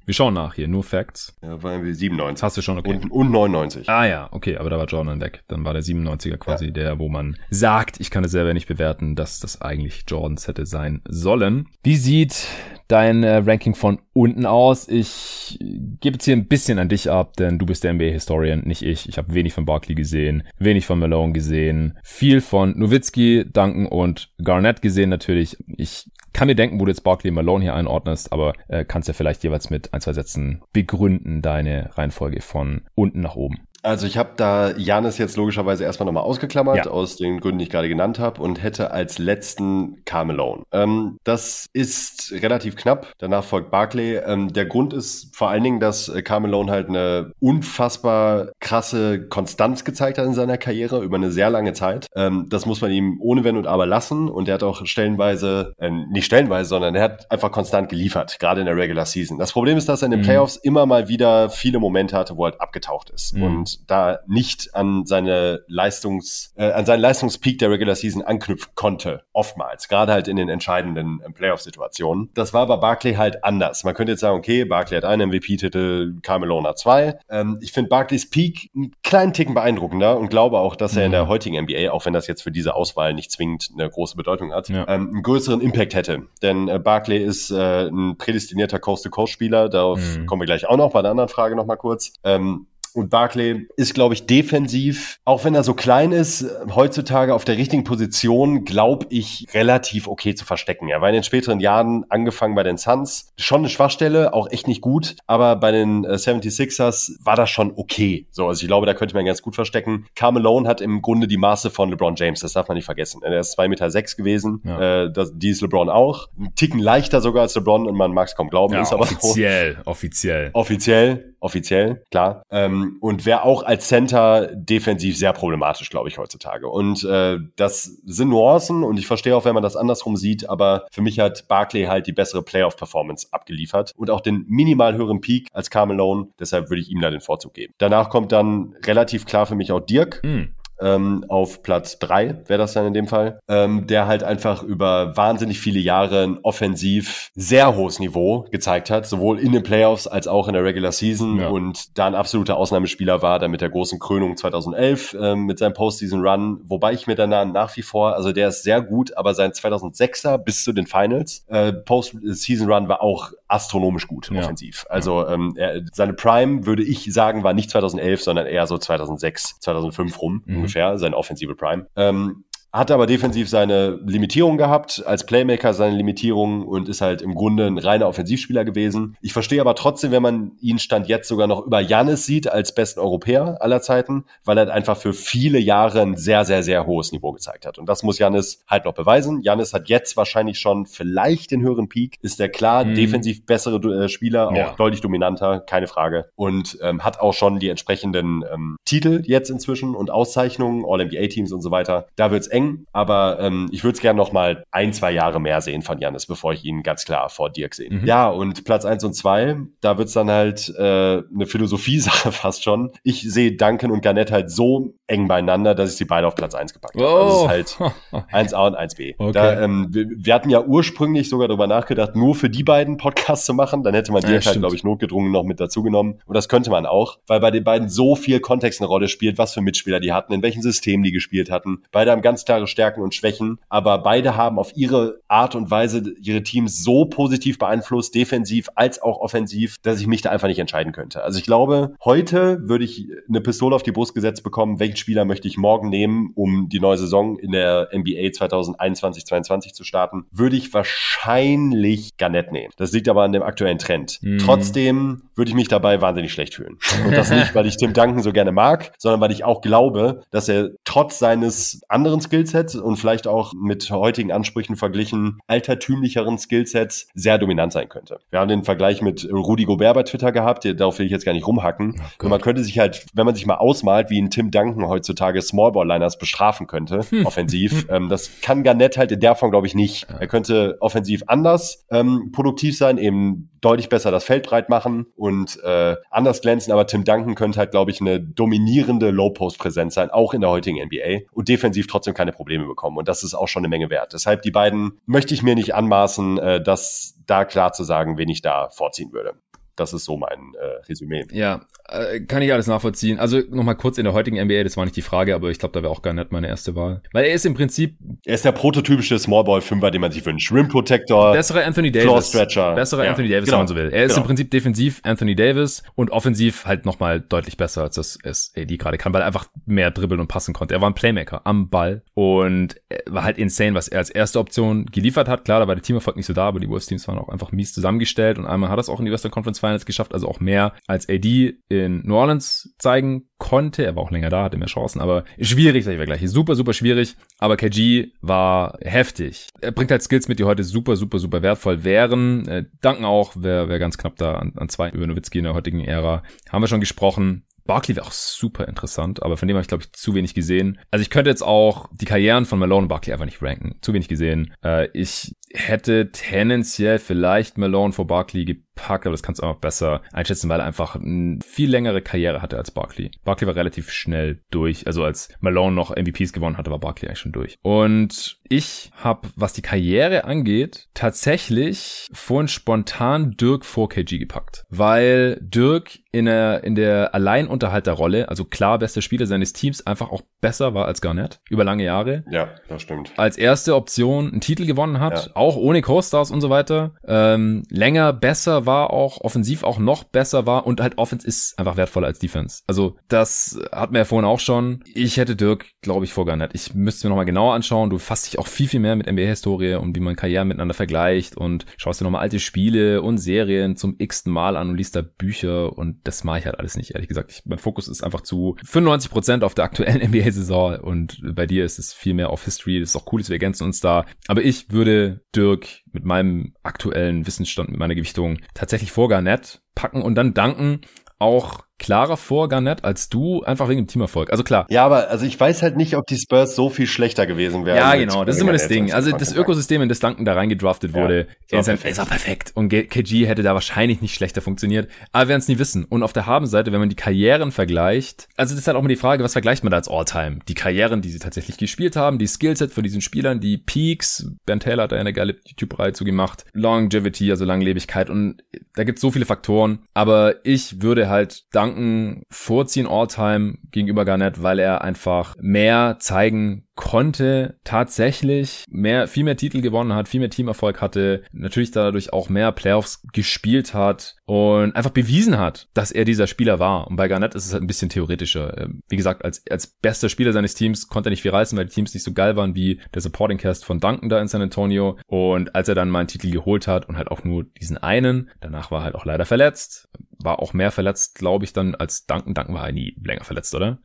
A: Wir schauen nach hier, nur Facts.
B: Ja, war irgendwie 97.
A: Hast du schon, okay.
B: Und, und 99.
A: Ah ja, okay, aber da war Jordan weg. Dann war der 97er quasi ja. der, wo man sagt, ich kann es selber nicht bewerten, dass das eigentlich Jordans hätte sein sollen. Wie sieht dein äh, Ranking von unten aus? Ich gebe jetzt hier ein bisschen an dich ab, denn du bist der NBA-Historian, nicht ich. Ich habe wenig von Barkley gesehen, wenig von Malone gesehen, viel von Nowitzki, Duncan und Garnett gesehen natürlich. Ich kann mir denken, wo du jetzt Barkley Malone hier einordnest, aber äh, kannst ja vielleicht jeweils mit ein, zwei Sätzen begründen, deine Reihenfolge von unten nach oben.
B: Also ich habe da Janis jetzt logischerweise erstmal nochmal ausgeklammert, ja. aus den Gründen, die ich gerade genannt habe, und hätte als letzten Carmelone. Ähm, das ist relativ knapp. Danach folgt Barclay. Ähm, der Grund ist vor allen Dingen, dass äh, Carmelone halt eine unfassbar krasse Konstanz gezeigt hat in seiner Karriere über eine sehr lange Zeit. Ähm, das muss man ihm ohne Wenn und Aber lassen. Und er hat auch stellenweise, äh, nicht stellenweise, sondern er hat einfach konstant geliefert, gerade in der Regular Season. Das Problem ist, dass er in den mhm. Playoffs immer mal wieder viele Momente hatte, wo er halt abgetaucht ist. Mhm. Und und da nicht an seine Leistungs, äh, an seinen Leistungspeak der Regular Season anknüpfen konnte. Oftmals. Gerade halt in den entscheidenden äh, Playoff-Situationen. Das war bei Barkley halt anders. Man könnte jetzt sagen, okay, Barkley hat einen MVP-Titel, Carmelo hat zwei. Ähm, ich finde Barkleys Peak einen kleinen Ticken beeindruckender und glaube auch, dass er in der heutigen NBA, auch wenn das jetzt für diese Auswahl nicht zwingend eine große Bedeutung hat,
A: Ja.
B: ähm, einen größeren Impact hätte. Denn äh, Barkley ist äh, ein prädestinierter Coast-to-Coast-Spieler. Darauf
A: Mhm.
B: kommen wir gleich auch noch bei der anderen Frage noch mal kurz. Ähm, und Barkley ist, glaube ich, defensiv, auch wenn er so klein ist, äh, heutzutage auf der richtigen Position, glaube ich, relativ okay zu verstecken. Er war in den späteren Jahren angefangen bei den Suns schon eine Schwachstelle, auch echt nicht gut, aber bei den äh, 76ers war das schon okay. So, also ich glaube, da könnte man ganz gut verstecken. Carmelo hat im Grunde die Maße von LeBron James, das darf man nicht vergessen. Er ist zwei Meter sechs gewesen,
A: Ja.
B: äh, das, die ist LeBron auch. Ein Ticken leichter sogar als LeBron und man mag es kaum glauben,
A: Ja,
B: ist aber so.
A: offiziell, offiziell.
B: Offiziell, offiziell, klar. Ähm, und wäre auch als Center defensiv sehr problematisch, glaube ich, heutzutage. Und äh, das sind Nuancen und ich verstehe auch, wenn man das andersrum sieht, aber für mich hat Barkley halt die bessere Playoff-Performance abgeliefert und auch den minimal höheren Peak als Carmelo. Deshalb würde ich ihm da den Vorzug geben. Danach kommt dann relativ klar für mich auch Dirk
A: Hm.
B: Ähm, auf Platz drei wäre das dann in dem Fall, ähm, der halt einfach über wahnsinnig viele Jahre ein offensiv sehr hohes Niveau gezeigt hat, sowohl in den Playoffs als auch in der Regular Season
A: Ja.
B: und da ein absoluter Ausnahmespieler war, dann mit der großen Krönung 2011 ähm, mit seinem Postseason Run, wobei ich mir danach nach wie vor, also der ist sehr gut, aber sein 2006er bis zu den Finals äh, Postseason Run war auch astronomisch gut
A: Ja.
B: offensiv. Also ähm, er, seine Prime würde ich sagen war nicht 2011, sondern eher so 2006, 2005 rum
A: Mhm.
B: Ungefähr, seine offensive Prime. Ähm, hat aber defensiv seine Limitierung gehabt, als Playmaker seine Limitierung und ist halt im Grunde ein reiner Offensivspieler gewesen. Ich verstehe aber trotzdem, wenn man ihn Stand jetzt sogar noch über Janis sieht als besten Europäer aller Zeiten, weil er einfach für viele Jahre ein sehr, sehr, sehr hohes Niveau gezeigt hat. Und das muss Janis halt noch beweisen. Janis hat jetzt wahrscheinlich schon vielleicht den höheren Peak, ist der klar
A: Mhm.
B: defensiv bessere äh, Spieler, auch
A: Ja.
B: deutlich dominanter, keine Frage. Und ähm, hat auch schon die entsprechenden ähm, Titel jetzt inzwischen und Auszeichnungen, All-NBA-Teams und so weiter. Da wird's eng, aber ähm, ich würde es gerne noch mal ein, zwei Jahre mehr sehen von Janis, bevor ich ihn ganz klar vor Dirk sehe.
A: Mhm.
B: Ja, und Platz eins und zwei, da wird's dann halt äh, eine Philosophie-Sache fast schon. Ich sehe Duncan und Garnett halt so eng beieinander, dass ich sie beide auf Platz eins gepackt habe. Also es ist halt 1A und 1B.
A: Okay.
B: Da, ähm, wir, wir hatten ja ursprünglich sogar darüber nachgedacht, nur für die beiden Podcasts zu machen. Dann hätte man
A: Ja,
B: Dirk halt,
A: stimmt.
B: glaube ich, notgedrungen noch mit dazu genommen. Und das könnte man auch, weil bei den beiden so viel Kontext eine Rolle spielt, was für Mitspieler die hatten, in welchem System die gespielt hatten. Beide haben ganz klare Stärken und Schwächen, aber beide haben auf ihre Art und Weise ihre Teams so positiv beeinflusst, defensiv als auch offensiv, dass ich mich da einfach nicht entscheiden könnte. Also ich glaube, heute würde ich eine Pistole auf die Brust gesetzt bekommen, welchen Spieler möchte ich morgen nehmen, um die neue Saison in der NBA 2021-22 zu starten, würde ich wahrscheinlich Garnett nehmen. Das liegt aber an dem aktuellen Trend.
A: Mhm.
B: Trotzdem würde ich mich dabei wahnsinnig schlecht fühlen. Und das nicht, weil ich Tim Duncan so gerne mag, sondern weil ich auch glaube, dass er trotz seines anderen Skillsets und vielleicht auch mit heutigen Ansprüchen verglichen altertümlicheren Skillsets sehr dominant sein könnte. Wir haben den Vergleich mit Rudi Gobert bei Twitter gehabt, darauf will ich jetzt gar nicht rumhacken.
A: Gott.
B: und man könnte sich halt, wenn man sich mal ausmalt, wie ein Tim Duncan heutzutage Smallball-Liners bestrafen könnte, offensiv, ähm, das kann Garnett halt in der Form, glaube ich, nicht. Er könnte offensiv anders ähm, produktiv sein, eben deutlich besser das Feld breit machen und äh, anders glänzen, aber Tim Duncan könnte halt, glaube ich, eine dominierende Low-Post-Präsenz sein, auch in der heutigen NBA und defensiv trotzdem keine Probleme bekommen und das ist auch schon eine Menge wert. Deshalb die beiden möchte ich mir nicht anmaßen, äh, das da klar zu sagen, wen ich da vorziehen würde. Das ist so mein äh, Resümee.
A: Ja, äh, kann ich alles nachvollziehen. Also nochmal kurz in der heutigen NBA, das war nicht die Frage, aber ich glaube, da wäre auch gar nicht meine erste Wahl. Weil er ist im Prinzip
B: Er ist der prototypische Smallball-Fünfer, den man sich wünscht. Rim Protector.
A: besserer Anthony Davis.
B: Floor Stretcher.
A: Besserer
B: Ja,
A: Anthony Davis,
B: genau.
A: wenn man so will. Er ist
B: Genau.
A: im Prinzip defensiv Anthony Davis und offensiv halt nochmal deutlich besser, als das AD gerade kann, weil er einfach mehr dribbeln und passen konnte. Er war ein Playmaker am Ball und war halt insane, was er als erste Option geliefert hat. Klar, da war der Teamerfolg nicht so da, aber die Wolves-Teams waren auch einfach mies zusammengestellt und einmal hat er es auch in die Western Conference Finals geschafft, also auch mehr als AD in New Orleans zeigen konnte. Er war auch länger da, hatte mehr Chancen, aber schwierig, sag ich mal gleich. Super, super schwierig. Aber KG war heftig. Er bringt halt Skills mit, die heute super, super, super wertvoll wären. Äh, Danken auch, wer, wer ganz knapp da an, an zwei über Nowitzki in der heutigen Ära. Haben wir schon gesprochen. Barkley wäre auch super interessant, aber von dem habe ich, glaube ich, zu wenig gesehen. Also ich könnte jetzt auch die Karrieren von Malone und Barkley einfach nicht ranken. Zu wenig gesehen. Äh, ich hätte tendenziell vielleicht Malone vor Barkley packt, aber das kannst du auch besser einschätzen, weil er einfach eine viel längere Karriere hatte als Barkley. Barkley war relativ schnell durch. Also als Malone noch MVPs gewonnen hatte, war Barkley eigentlich schon durch. Und ich habe, was die Karriere angeht, tatsächlich vorhin spontan Dirk vor KG gepackt. Weil Dirk in der, in der Alleinunterhalterrolle, also klar bester Spieler seines Teams, einfach auch besser war als Garnett über lange Jahre.
B: Ja, das stimmt.
A: Als erste Option einen Titel gewonnen hat,
B: Ja.
A: auch ohne Co-Stars und so weiter. Ähm, länger besser war auch, offensiv auch noch besser war und halt Offense ist einfach wertvoller als Defense. Also das hatten wir ja vorhin auch schon. Ich hätte Dirk, glaube ich, vor Garnett. Ich müsste mir nochmal genauer anschauen. Du fasst dich auch viel, viel mehr mit NBA-Historie und wie man Karrieren miteinander vergleicht und schaust dir nochmal alte Spiele und Serien zum x-ten Mal an und liest da Bücher und das mache ich halt alles nicht, ehrlich gesagt. Ich, mein Fokus ist einfach zu 95% auf der aktuellen NBA-Saison und bei dir ist es viel mehr auf History. Das ist auch cool, dass wir ergänzen uns da. Aber ich würde Dirk mit meinem aktuellen Wissensstand, mit meiner Gewichtung tatsächlich vor Garnett packen und dann danken auch klarer vor Garnett als du, einfach wegen dem Teamerfolg. Also klar,
B: Ja, aber also ich weiß halt nicht, ob die Spurs so viel schlechter gewesen wären.
A: ja, genau, das ist immer das Ding.
B: als
A: Also das. Ökosystem, in das Duncan da reingedraftet
B: Ja,
A: wurde,
B: ist auch
A: ist,
B: perfekt.
A: ist auch perfekt. Und KG hätte da wahrscheinlich nicht schlechter funktioniert. Aber wir werden es nie wissen. Und auf der Habenseite, wenn man die Karrieren vergleicht, also das ist halt auch mal die Frage, was vergleicht man da als All-Time? Die Karrieren, die sie tatsächlich gespielt haben, die Skillset von diesen Spielern, die Peaks, Ben Taylor hat da eine geile YouTube-Reihe zu gemacht, Longevity, also Langlebigkeit und da gibt es so viele Faktoren. Aber ich würde halt Duncan vorziehen All-Time gegenüber Garnett, weil er einfach mehr zeigen konnte tatsächlich mehr, viel mehr Titel gewonnen hat, viel mehr Teamerfolg hatte, natürlich dadurch auch mehr Playoffs gespielt hat und einfach bewiesen hat, dass er dieser Spieler war. Und bei Garnett ist es halt ein bisschen theoretischer. Ähm, Wie gesagt, als, als bester Spieler seines Teams konnte er nicht viel reißen, weil die Teams nicht so geil waren wie der Supporting Cast von Duncan da in San Antonio. Und als er dann mal einen Titel geholt hat und halt auch nur diesen einen, danach war er halt auch leider verletzt, war auch mehr verletzt, glaube ich, dann als Duncan. Duncan war ja nie länger verletzt, oder?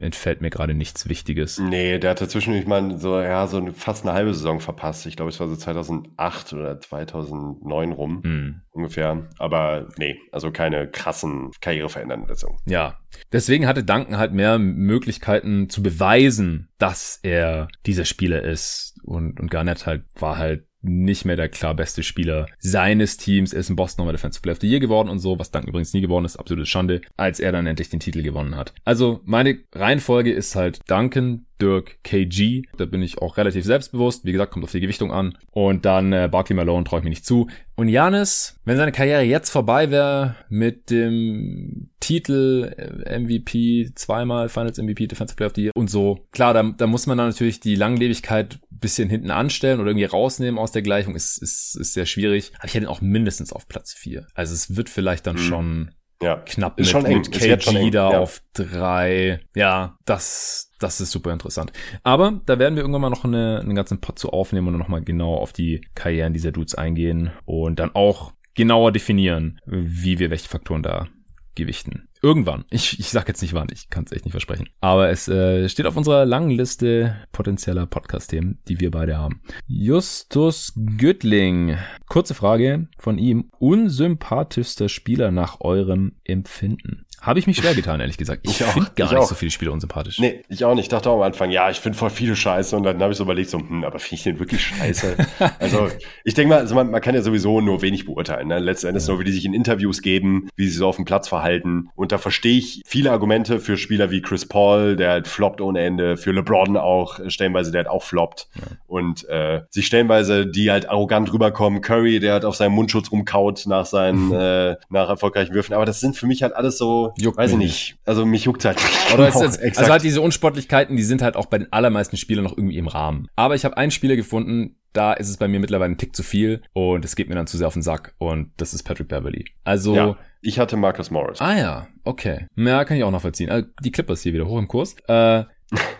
A: Entfällt mir gerade nichts Wichtiges.
B: Nee, der hatte zwischendurch mal so, ja, so fast eine halbe Saison verpasst. Ich glaube, es war so 2008 oder 2009 rum
A: Hm.
B: ungefähr. Aber nee, also keine krassen karriereverändernden Verletzungen.
A: Ja, deswegen hatte Duncan halt mehr Möglichkeiten zu beweisen, dass er dieser Spieler ist. Und, und Garnett halt war halt nicht mehr der klar beste Spieler seines Teams. Er ist in Boston nochmal Defensive Player of the Year geworden und so, was Duncan übrigens nie geworden ist, absolute Schande, als er dann endlich den Titel gewonnen hat. Also meine Reihenfolge ist halt Duncan, Dirk, KG. Da bin ich auch relativ selbstbewusst. Wie gesagt, kommt auf die Gewichtung an. Und dann äh, Barkley Malone traue ich mir nicht zu. Und Janis, wenn seine Karriere jetzt vorbei wäre mit dem Titel äh, MVP, zweimal Finals MVP, Defensive Player of the Year und so. Klar, da, da muss man dann natürlich die Langlebigkeit bisschen hinten anstellen oder irgendwie rausnehmen aus der Gleichung. Ist, ist, ist sehr schwierig. Aber ich hätte ihn auch mindestens auf Platz vier. Also es wird vielleicht dann
B: Mhm.
A: schon
B: Ja.
A: knapp
B: Ist
A: mit,
B: schon eng.
A: mit
B: schon
A: KG
B: eng,
A: da
B: ja.
A: auf drei. Ja, das, das ist super interessant. Aber da werden wir irgendwann mal noch eine, einen ganzen Pot zu aufnehmen und nochmal genau auf die Karrieren dieser Dudes eingehen und dann auch genauer definieren, wie wir welche Faktoren da gewichten. Irgendwann. Ich, ich sag jetzt nicht wann, ich kann es echt nicht versprechen. Aber es äh, steht auf unserer langen Liste potenzieller Podcast-Themen, die wir beide haben. Justus Güttling. Kurze Frage von ihm. Unsympathischster Spieler nach eurem Empfinden. Habe ich mich schwer getan, ehrlich gesagt. Ich,
B: Ich
A: finde gar
B: ich
A: nicht
B: auch.
A: so viele Spieler unsympathisch.
B: Nee, ich auch nicht. Ich dachte auch am Anfang, ja, ich finde voll viele Scheiße. Und dann habe ich so überlegt, so, hm, aber finde ich den wirklich scheiße? also, ich denke mal, also man, man kann ja sowieso nur wenig beurteilen. Ne? Letzten Endes nur, wie die sich in Interviews geben, wie sie so auf dem Platz verhalten. Und da verstehe ich viele Argumente für Spieler wie Chris Paul, der halt floppt ohne Ende, für LeBron auch, äh, stellenweise, der halt auch floppt. Und äh, sich stellenweise, die halt arrogant rüberkommen. Curry, der halt auf seinem Mundschutz rumkaut nach seinen, äh, nach erfolgreichen Würfen. Aber das sind für mich halt alles so,
A: Juckt
B: weiß ich nicht. Also mich juckt halt nicht.
A: Oder ist jetzt, also halt diese Unsportlichkeiten, die sind halt auch bei den allermeisten Spielern noch irgendwie im Rahmen. Aber ich habe einen Spieler gefunden, da ist es bei mir mittlerweile ein Tick zu viel und es geht mir dann zu sehr auf den Sack und das ist Patrick Beverly. Also,
B: ja, ich hatte Marcus Morris.
A: ah ja, okay. Ja, kann ich auch noch verziehen. Also, die Clippers hier wieder hoch im Kurs. Äh,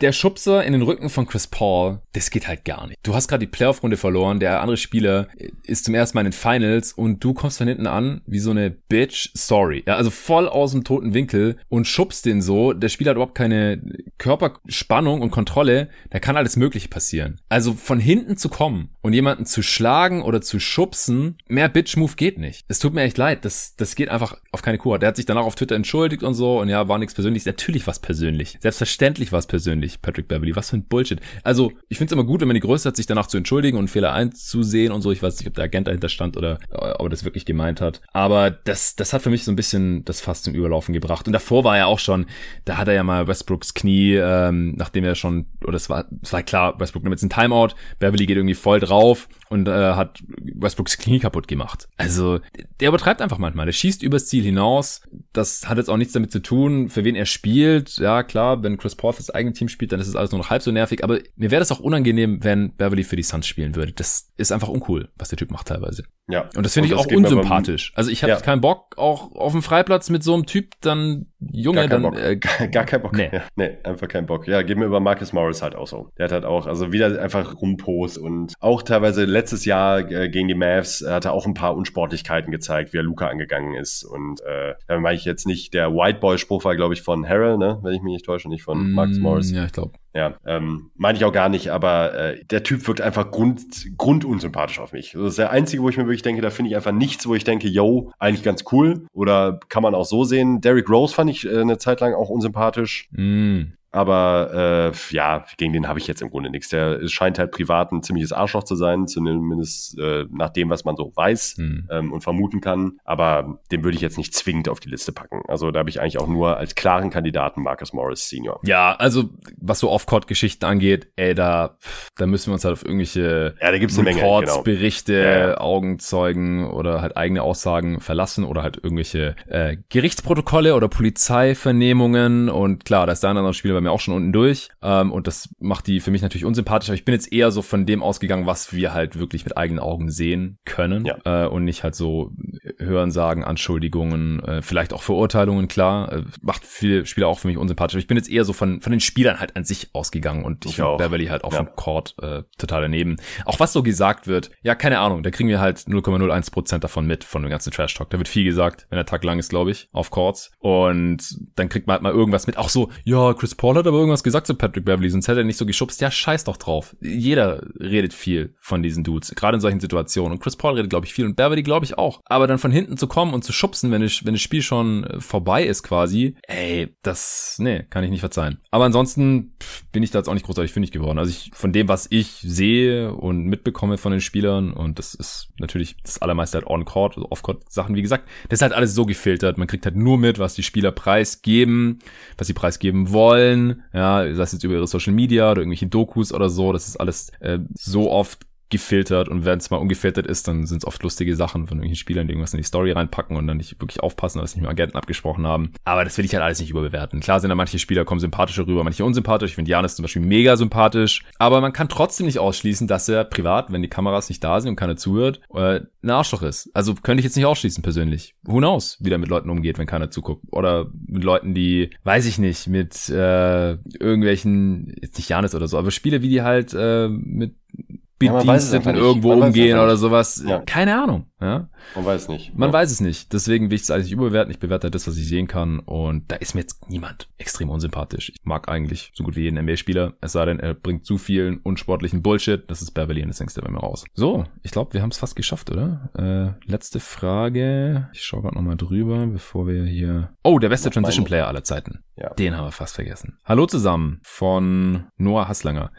A: der Schubser in den Rücken von Chris Paul, das geht halt gar nicht. Du hast gerade die Playoff-Runde verloren, der andere Spieler ist zum ersten Mal in den Finals und du kommst von hinten an wie so eine Bitch, sorry. Ja, also voll aus dem toten Winkel und schubst den so. Der Spieler hat überhaupt keine Körperspannung und Kontrolle. Da kann alles Mögliche passieren. Also von hinten zu kommen und jemanden zu schlagen oder zu schubsen, mehr Bitch-Move geht nicht. Es tut mir echt leid. Das, das geht einfach auf keine Kur. Der hat sich danach auf Twitter entschuldigt und so und ja, war nichts persönliches. Natürlich was persönlich. Selbstverständlich was persönlich. Persönlich, Patrick Beverly. Was für ein Bullshit. Also, ich finde es immer gut, wenn man die Größe hat, sich danach zu entschuldigen und Fehler einzusehen und so. Ich weiß nicht, ob der Agent dahinter stand oder ob er das wirklich gemeint hat. Aber das, das hat für mich so ein bisschen das Fass zum Überlaufen gebracht. Und davor war er auch schon, da hat er ja mal Westbrooks Knie, ähm, nachdem er schon, oder es war, es war klar, Westbrook nimmt jetzt ein Timeout, Beverly geht irgendwie voll drauf und äh, hat Westbrooks Knie kaputt gemacht. Also, der übertreibt einfach manchmal. Der schießt übers Ziel hinaus. Das hat jetzt auch nichts damit zu tun, für wen er spielt. Ja, klar, wenn Chris Paul fürs eigene Team spielt, dann ist es alles nur noch halb so nervig. Aber mir wäre das auch unangenehm, wenn Beverly für die Suns spielen würde. Das ist einfach uncool, was der Typ macht teilweise.
B: Ja.
A: Und das finde ich
B: das
A: auch unsympathisch. Also ich habe
B: Ja.
A: keinen Bock, auch auf dem Freiplatz mit so einem Typ dann, Junge,
B: Gar keinen
A: dann,
B: Bock.
A: äh,
B: Gar keinen Bock.
A: Nee.
B: Ja, nee, einfach keinen Bock. Ja, geht mir über Marcus Morris halt auch so. Der hat halt auch, also wieder einfach rumpost und auch teilweise letztes Jahr äh, gegen die Mavs äh, hat er auch ein paar Unsportlichkeiten gezeigt, wie er Luca angegangen ist. Und äh, da meine ich jetzt nicht, der White Boy-Spruch war, glaube ich, von Harrell, ne? Wenn ich mich nicht täusche, nicht von
A: mm,
B: Morris.
A: Ja, ich glaube.
B: Ja, ähm, meine ich auch gar nicht, aber äh, der Typ wirkt einfach grund, grundunsympathisch auf mich. Das ist der einzige, wo ich mir wirklich denke, da finde ich einfach nichts, wo ich denke, yo, eigentlich ganz cool. Oder kann man auch so sehen. Derrick Rose fand ich äh, eine Zeit lang auch unsympathisch.
A: Mm.
B: Aber äh, ja, gegen den habe ich jetzt im Grunde nichts. Der scheint halt privat ein ziemliches Arschloch zu sein, zumindest äh, nach dem, was man so weiß
A: Hm.
B: ähm, und vermuten kann. Aber den würde ich jetzt nicht zwingend auf die Liste packen. Also da habe ich eigentlich auch nur als klaren Kandidaten Marcus Morris Senior.
A: Ja, also was so Off-Court-Geschichten angeht, ey, da, da müssen wir uns halt auf irgendwelche
B: Ja, da gibt's eine Menge,
A: Reports,
B: genau.
A: Berichte,
B: Ja, ja.
A: Augenzeugen oder halt eigene Aussagen verlassen oder halt irgendwelche äh, Gerichtsprotokolle oder Polizeivernehmungen und klar, da ist der andere Spieler bei mir auch schon unten durch ähm, und das macht die für mich natürlich unsympathisch, aber ich bin jetzt eher so von dem ausgegangen, was wir halt wirklich mit eigenen Augen sehen können
B: Ja.
A: äh, und nicht halt so Hören sagen, Anschuldigungen, äh, vielleicht auch Verurteilungen, klar, äh, macht viele Spieler auch für mich unsympathisch. Aber ich bin jetzt eher so von, von den Spielern halt an sich ausgegangen und ich,
B: Ich
A: finde. Beverly halt auf
B: Ja.
A: dem Court äh, total daneben. Auch was so gesagt wird, ja, keine Ahnung, da kriegen wir halt 0,01 Prozent davon mit von dem ganzen Trash-Talk. Da wird viel gesagt, wenn der Tag lang ist, glaube ich, auf Courts. Und dann kriegt man halt mal irgendwas mit. Auch so, ja, Chris Paul hat aber irgendwas gesagt zu Patrick Beverly, sonst hätte er nicht so geschubst. Ja, scheiß doch drauf. Jeder redet viel von diesen Dudes, gerade in solchen Situationen. Und Chris Paul redet, glaube ich, viel und Beverly, glaube ich, auch. Aber dann von hinten zu kommen und zu schubsen, wenn, ich, wenn das Spiel schon äh, vorbei ist quasi, ey, das, nee, kann ich nicht verzeihen. Aber ansonsten bin ich da jetzt auch nicht großartig fündig geworden. Also ich, von dem, was ich sehe und mitbekomme von den Spielern, und das ist natürlich das allermeiste halt On-Court, also Off-Court-Sachen, wie gesagt, das ist halt alles so gefiltert. Man kriegt halt nur mit, was die Spieler preisgeben, was sie preisgeben wollen, ja, sei es jetzt über ihre Social Media oder irgendwelche Dokus oder so, das ist alles äh, so oft gefiltert und wenn es mal ungefiltert ist, dann sind es oft lustige Sachen von irgendwelchen Spielern, die irgendwas in die Story reinpacken und dann nicht wirklich aufpassen, was nicht mit Agenten abgesprochen haben. Aber das will ich halt alles nicht überbewerten. Klar sind da manche Spieler kommen sympathischer rüber, manche unsympathisch. Ich finde Janis zum Beispiel mega sympathisch. Aber man kann trotzdem nicht ausschließen, dass er privat, wenn die Kameras nicht da sind und keiner zuhört, äh, ein Arschloch ist. Also könnte ich jetzt nicht ausschließen persönlich. Who knows, wie der mit Leuten umgeht, wenn keiner zuguckt. Oder mit Leuten, die, weiß ich nicht, mit äh, irgendwelchen, jetzt nicht Janis oder so, aber Spiele, wie die halt äh, mit
B: Ja, es
A: Bediensteten
B: nicht.
A: irgendwo
B: Man es
A: umgehen oder sowas.
B: Ja.
A: Keine Ahnung. Ja?
B: Man weiß nicht.
A: Man
B: ja.
A: weiß es nicht. Deswegen will ich es eigentlich nicht überbewerten. Ich bewerte das, was ich sehen kann. Und da ist mir jetzt niemand extrem unsympathisch. Ich mag eigentlich so gut wie jeden NBA-Spieler. Es sei denn, er bringt zu vielen unsportlichen Bullshit. Das ist Beverly und das hängst du bei mir raus. So, ich glaube, wir haben es fast geschafft, oder? Äh, letzte Frage. Ich schaue gerade nochmal drüber, bevor wir hier... Oh, der beste. Transition-Player aller Zeiten.
B: Ja.
A: Den haben wir fast vergessen. Hallo zusammen von Noah Haslanger.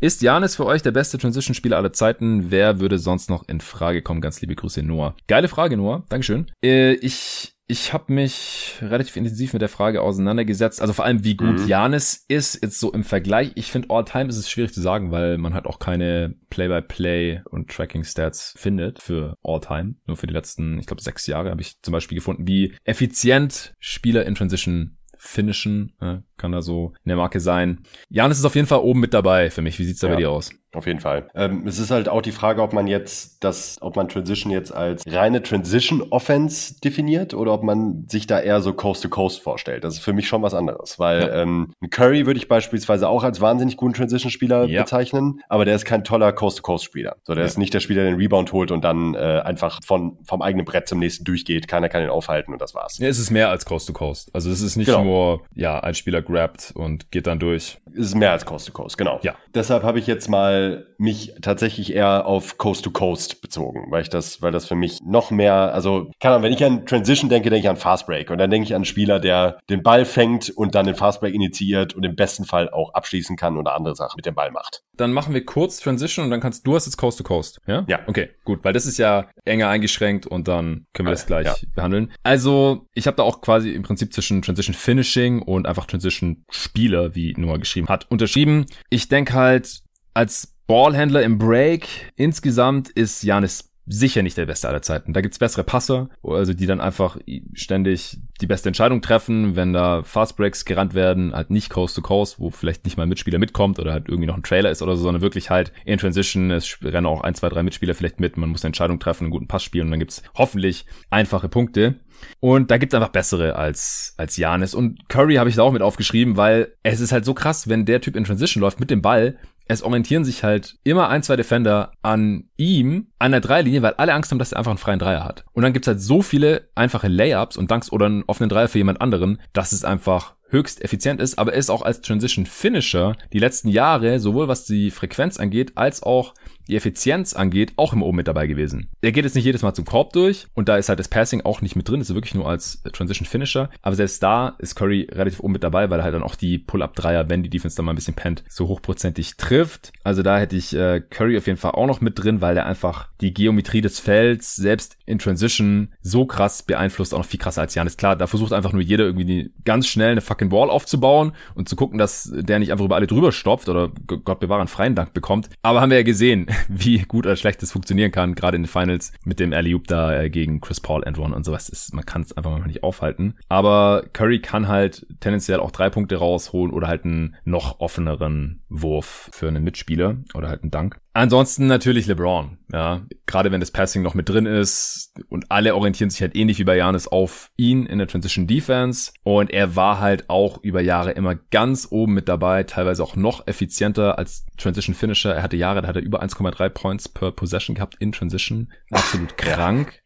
A: Ist Janis für euch der beste Transition-Spieler aller Zeiten? Wer würde sonst noch in Frage kommen? Ganz liebe Grüße, Noah. Geile Frage, Noah. Dankeschön. Äh, ich ich habe mich relativ intensiv mit der Frage auseinandergesetzt. Also vor allem, wie gut
B: Mhm.
A: Janis ist, jetzt so im Vergleich. Ich finde, All-Time ist es schwierig zu sagen, weil man halt auch keine Play-by-Play und Tracking-Stats findet für All-Time. Nur für die letzten, ich glaube, sechs Jahre habe ich zum Beispiel gefunden, wie effizient Spieler in Transition finishen. Ja, kann da so eine Marke sein. Janis ist auf jeden Fall oben mit dabei für mich. Wie sieht's da bei
B: Ja.
A: dir aus?
B: Auf jeden Fall. Ähm, es ist halt auch die Frage, ob man jetzt das, ob man Transition jetzt als reine Transition Offense definiert oder ob man sich da eher so Coast to Coast vorstellt. Das ist für mich schon was anderes, weil
A: Ja.
B: ähm, Curry würde ich beispielsweise auch als wahnsinnig guten Transition-Spieler
A: Ja.
B: bezeichnen, aber der ist kein toller Coast to Coast Spieler. So, der
A: Ja.
B: ist nicht der Spieler, der den Rebound holt und dann äh, einfach von vom eigenen Brett zum nächsten durchgeht. Keiner kann ihn aufhalten und das war's.
A: Ja, es ist mehr als Coast to Coast. Also es ist nicht
B: Genau.
A: nur, ja, ein Spieler grabt und geht dann durch.
B: Es ist mehr als Coast to Coast, genau.
A: Ja.
B: Deshalb habe ich jetzt mal mal mich tatsächlich eher auf Coast to Coast bezogen, weil ich das, weil das für mich noch mehr, also keine Ahnung, wenn ich an Transition denke, denke ich an Fast Break und dann denke ich an einen Spieler, der den Ball fängt und dann den Fast Break initiiert und im besten Fall auch abschließen kann oder andere Sachen mit dem Ball macht.
A: Dann machen wir kurz Transition und dann kannst du hast jetzt Coast to Coast, ja?
B: Ja.
A: Okay, gut, weil das ist ja enger eingeschränkt und dann können wir das gleich
B: Ja.
A: behandeln. Also, ich habe da auch quasi im Prinzip zwischen Transition Finishing und einfach Transition Spieler, wie Noah geschrieben hat, unterschieben. Ich denke halt, als Ballhändler im Break insgesamt ist Janis sicher nicht der beste aller Zeiten. Da gibt's bessere Passer, also die dann einfach ständig die beste Entscheidung treffen, wenn da Fast Breaks gerannt werden, halt nicht Coast to Coast, wo vielleicht nicht mal ein Mitspieler mitkommt oder halt irgendwie noch ein Trailer ist oder so, sondern wirklich halt in Transition, es rennen auch ein, zwei, drei Mitspieler vielleicht mit, man muss eine Entscheidung treffen, einen guten Pass spielen und dann gibt's hoffentlich einfache Punkte. Und da gibt's einfach bessere als, als Janis. Und Curry habe ich da auch mit aufgeschrieben, weil es ist halt so krass, wenn der Typ in Transition läuft mit dem Ball, es orientieren sich halt immer ein, zwei Defender an ihm, an der Dreierlinie, weil alle Angst haben, dass er einfach einen freien Dreier hat. Und dann gibt's halt so viele einfache Layups und Dunks oder einen offenen Dreier für jemand anderen, dass es einfach höchst effizient ist, aber er ist auch als Transition Finisher die letzten Jahre, sowohl was die Frequenz angeht, als auch die Effizienz angeht, auch immer oben mit dabei gewesen. Er geht jetzt nicht jedes Mal zum Korb durch und da ist halt das Passing auch nicht mit drin, ist wirklich nur als Transition Finisher, aber selbst da ist Curry relativ oben mit dabei, weil er halt dann auch die Pull-Up-Dreier, wenn die Defense dann mal ein bisschen pennt, so hochprozentig trifft. Also da hätte ich äh, Curry auf jeden Fall auch noch mit drin, weil er einfach die Geometrie des Felds selbst in Transition so krass beeinflusst, auch noch viel krasser als Janis. Klar, da versucht einfach nur jeder irgendwie ganz schnell eine fucking Wall aufzubauen und zu gucken, dass der nicht einfach über alle drüber stopft oder Gott bewahre einen freien Dank bekommt. Aber haben wir ja gesehen, wie gut oder schlecht das funktionieren kann, gerade in den Finals mit dem alley da äh, gegen Chris Paul and One und sowas. Ist, man kann es einfach mal nicht aufhalten. Aber Curry kann halt tendenziell auch drei Punkte rausholen oder halt einen noch offeneren Wurf für einen Mitspieler oder halt einen Dank. Ansonsten natürlich LeBron, ja. Gerade wenn das Passing noch mit drin ist und alle orientieren sich halt ähnlich wie bei Janis auf ihn in der Transition Defense. Und er war halt auch über Jahre immer ganz oben mit dabei, teilweise auch noch effizienter als Transition Finisher. Er hatte Jahre, da hat er über 1,3 Points per Possession gehabt in Transition. Absolut krank.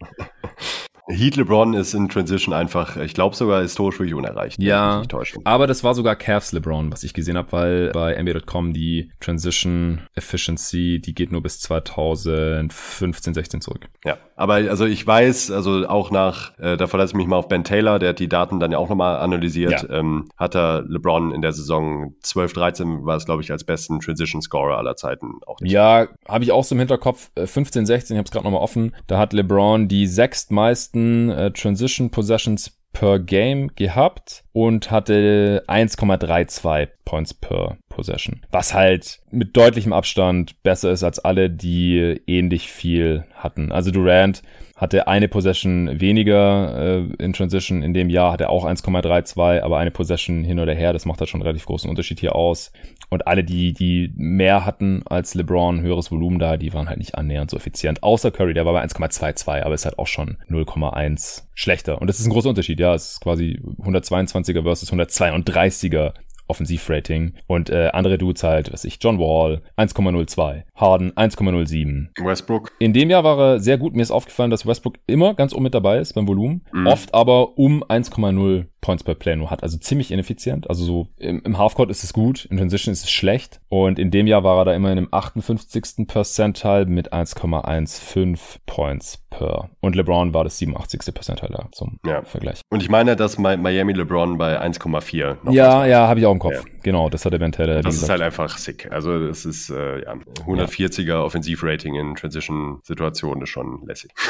B: Heat LeBron ist in Transition einfach, ich glaube sogar historisch wirklich unerreicht.
A: Ja, aber das war sogar Cavs LeBron, was ich gesehen habe, weil bei NBA.com die Transition Efficiency, die geht nur bis 2015, 16 zurück.
B: Ja, aber also ich weiß, also auch nach, äh, da verlasse ich mich mal auf Ben Taylor, der hat die Daten dann ja auch nochmal analysiert,
A: Ja.
B: ähm, hat er LeBron in der Saison 12, 13 war es, glaube ich, als besten Transition-Scorer aller Zeiten auch nicht.
A: Ja, habe ich auch so im Hinterkopf. Äh, 15, 16, ich habe es gerade nochmal offen. Da hat LeBron die sechstmeisten äh, Transition Possessions per Game gehabt und hatte 1,32 Points per Possession. Was halt mit deutlichem Abstand besser ist als alle, die ähnlich viel hatten. Also Durant hatte eine Possession weniger äh, in Transition. In dem Jahr hat er auch 1,32, aber eine Possession hin oder her. Das macht halt schon einen relativ großen Unterschied hier aus. Und alle, die, die mehr hatten als LeBron, höheres Volumen da, die waren halt nicht annähernd so effizient. Außer Curry, der war bei 1,22, aber ist halt auch schon 0,1 schlechter. Und das ist ein großer Unterschied, ja. Es ist quasi 122er versus 132er Offensivrating. Und äh, andere Dudes halt, was ich, John Wall 1,02, Harden 1,07.
B: Westbrook,
A: In dem Jahr war er sehr gut. Mir ist aufgefallen, dass Westbrook immer ganz oben mit dabei ist beim Volumen. Oft aber um 1,0 Points per Play nur hat. Also ziemlich ineffizient. Also so im, im Halfcourt ist es gut, in Transition ist es schlecht. Und in dem Jahr war er da immer in dem 58. Percentile mit 1,15 Points per. Und LeBron war das 87. Percentile da zum
B: Ja.
A: Vergleich.
B: und ich meine, dass Mi- Miami LeBron bei 1,4 noch
A: Ja, ja, habe ich auch im Kopf.
B: Ja.
A: Genau, das hat wie
B: Das ist
A: gesagt.
B: halt einfach sick. Also das ist äh, ja 140er Offensivrating in Transition-Situationen ist schon lässig.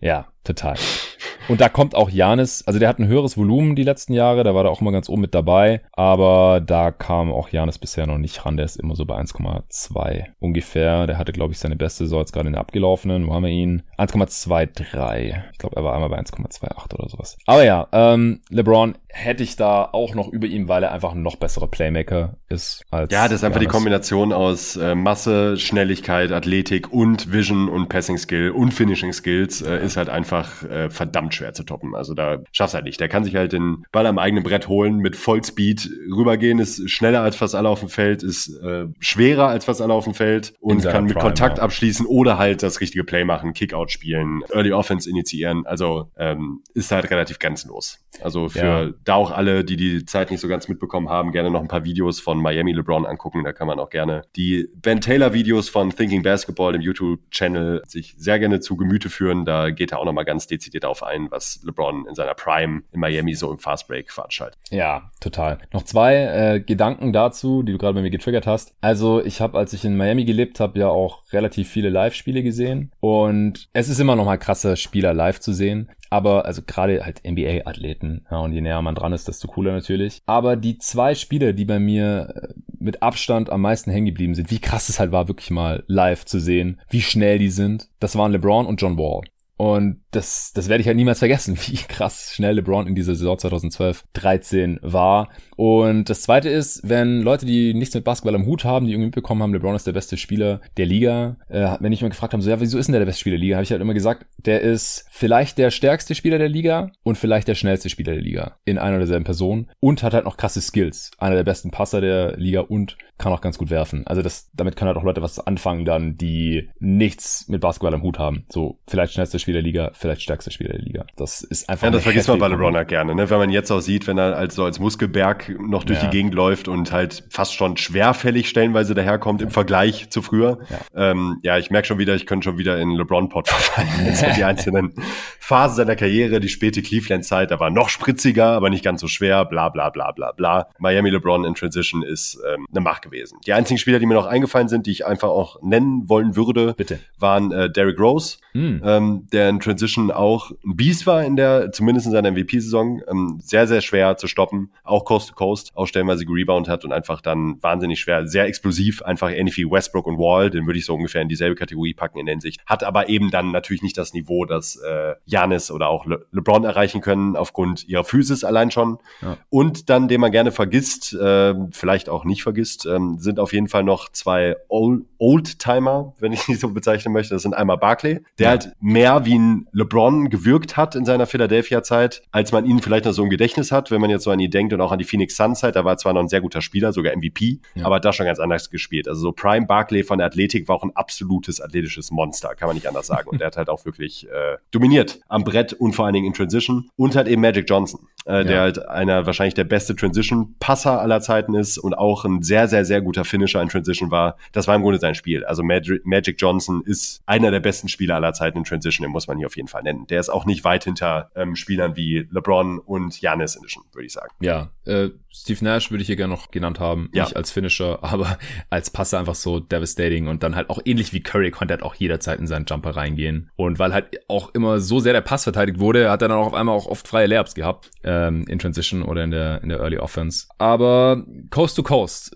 A: Ja, total. Und da kommt auch Janis, also der hat ein höheres Volumen die letzten Jahre, da war er auch immer ganz oben mit dabei, aber da kam auch Janis bisher noch nicht ran, der ist immer so bei 1,2 ungefähr. Der hatte, glaube ich, seine beste Saison jetzt gerade in der abgelaufenen, wo haben wir ihn? 1,23. Ich glaube, er war einmal bei 1,28 oder sowas. Aber ja, ähm, LeBron hätte ich da auch noch über ihm, weil er einfach ein noch besserer Playmaker ist als
B: Ja, das ist einfach die
A: Giannis.
B: Kombination aus äh, Masse, Schnelligkeit, Athletik und Vision und Passing Skill und Finishing Skills äh, ist halt einfach äh, verdammt schwer zu toppen. Also da schaffst halt nicht. Der kann sich halt den Ball am eigenen Brett holen, mit Vollspeed rübergehen, ist schneller als fast alle auf dem Feld, ist äh, schwerer als fast alle auf dem Feld und kann mit Prime, Kontakt ja. abschließen oder halt das richtige Play machen, Kickout spielen, Early Offense initiieren. Also ähm, ist halt relativ grenzenlos. Also für ja. da auch alle, die die Zeit nicht so ganz mitbekommen haben, gerne noch ein paar Videos von Miami LeBron angucken. Da kann man auch gerne die Ben Taylor Videos von Thinking Basketball im YouTube-Channel sich sehr gerne zu Gemüte führen. Da geht er auch nochmal ganz dezidiert darauf ein, was LeBron in seiner Prime in Miami so im Fastbreak veranstaltet.
A: Ja, total. Noch zwei äh, Gedanken dazu, die du gerade bei mir getriggert hast. Also ich habe, als ich in Miami gelebt habe, ja auch relativ viele Live-Spiele gesehen und es ist immer noch mal krasser, Spieler live zu sehen. Aber, also gerade halt NBA-Athleten, ja, und je näher man dran ist, desto cooler natürlich. Aber die zwei Spieler, die bei mir äh, mit Abstand am meisten hängen geblieben sind, wie krass es halt war, wirklich mal live zu sehen, wie schnell die sind, das waren LeBron und John Wall. Und das, das werde ich halt niemals vergessen, wie krass schnell LeBron in dieser Saison 2012, 13 war. Und das zweite ist, wenn Leute, die nichts mit Basketball am Hut haben, die irgendwie mitbekommen haben, LeBron ist der beste Spieler der Liga, äh, wenn ich mal gefragt habe, so, ja, wieso ist denn der der beste Spieler der Liga, habe ich halt immer gesagt, der ist vielleicht der stärkste Spieler der Liga und vielleicht der schnellste Spieler der Liga in einer oder derselben Person und hat halt noch krasse Skills. Einer der besten Passer der Liga und kann auch ganz gut werfen. Also das, damit können halt auch Leute was anfangen dann, die nichts mit Basketball am Hut haben. So, vielleicht schnellster Spieler der Liga, vielleicht stärkster Spieler der Liga. Das ist einfach.
B: Ja, das vergisst man bei LeBron halt gerne, ne? Wenn man jetzt auch sieht, wenn er als so als Muskelberg noch durch ja. die Gegend läuft und halt fast schon schwerfällig stellenweise daherkommt im Vergleich zu früher. Ja, ähm, ja ich merke schon wieder, ich könnte schon wieder in LeBron-Pod verfallen. Jetzt die einzelnen Phasen seiner Karriere, die späte Cleveland-Zeit, da war noch spritziger, aber nicht ganz so schwer, bla bla bla bla bla. Miami LeBron in Transition ist ähm, eine Macht gewesen. Die einzigen Spieler, die mir noch eingefallen sind, die ich einfach auch nennen wollen würde,
A: Bitte.
B: waren äh, Derrick Rose, hm. ähm, der in Transition auch ein Beast war in der, zumindest in seiner MVP-Saison, ähm, sehr, sehr schwer zu stoppen, auch Coast to Coast, auch stellenweise gerebound hat und einfach dann wahnsinnig schwer, sehr explosiv, einfach ähnlich wie Westbrook und Wall, den würde ich so ungefähr in dieselbe Kategorie packen in der Hinsicht, hat aber eben dann natürlich nicht das Niveau, das äh, Janis oder auch Le LeBron erreichen können, aufgrund ihrer Physis allein schon. Ja. Und dann, den man gerne vergisst, äh, vielleicht auch nicht vergisst, ähm, sind auf jeden Fall noch zwei Oldtimer, wenn ich die so bezeichnen möchte. Das sind einmal Barclay, der ja. halt mehr wie ein LeBron gewirkt hat in seiner Philadelphia-Zeit, als man ihn vielleicht noch so im Gedächtnis hat, wenn man jetzt so an ihn denkt und auch an die Phoenix Suns-Zeit. Da war zwar noch ein sehr guter Spieler, sogar MVP, ja. aber hat da schon ganz anders gespielt. Also so Prime Barclay von der Athletik war auch ein absolutes athletisches Monster, kann man nicht anders sagen. Und der hat halt auch wirklich äh, dominiert am Brett und vor allen Dingen in Transition. Und halt eben Magic Johnson, äh, ja. der halt einer wahrscheinlich der beste Transition-Passer aller Zeiten ist und auch ein sehr, sehr, sehr guter Finisher in Transition war. Das war im Grunde sein Spiel. Also Magic, Magic Johnson ist einer der besten Spieler aller Zeiten in Transition, den muss man hier auf jeden Fall nennen. Der ist auch nicht weit hinter ähm, Spielern wie LeBron und Giannis Edition, würde ich sagen.
A: Ja, äh, Steve Nash würde ich hier gerne noch genannt haben. Ja. Nicht als Finisher, aber als Passer einfach so devastating und dann halt auch ähnlich wie Curry konnte halt auch jederzeit in seinen Jumper reingehen. Und weil halt auch immer so sehr der Pass verteidigt wurde, hat er dann auch auf einmal auch oft freie Layups gehabt ähm, in Transition oder in der, in der Early Offense. Aber Coast to Coast,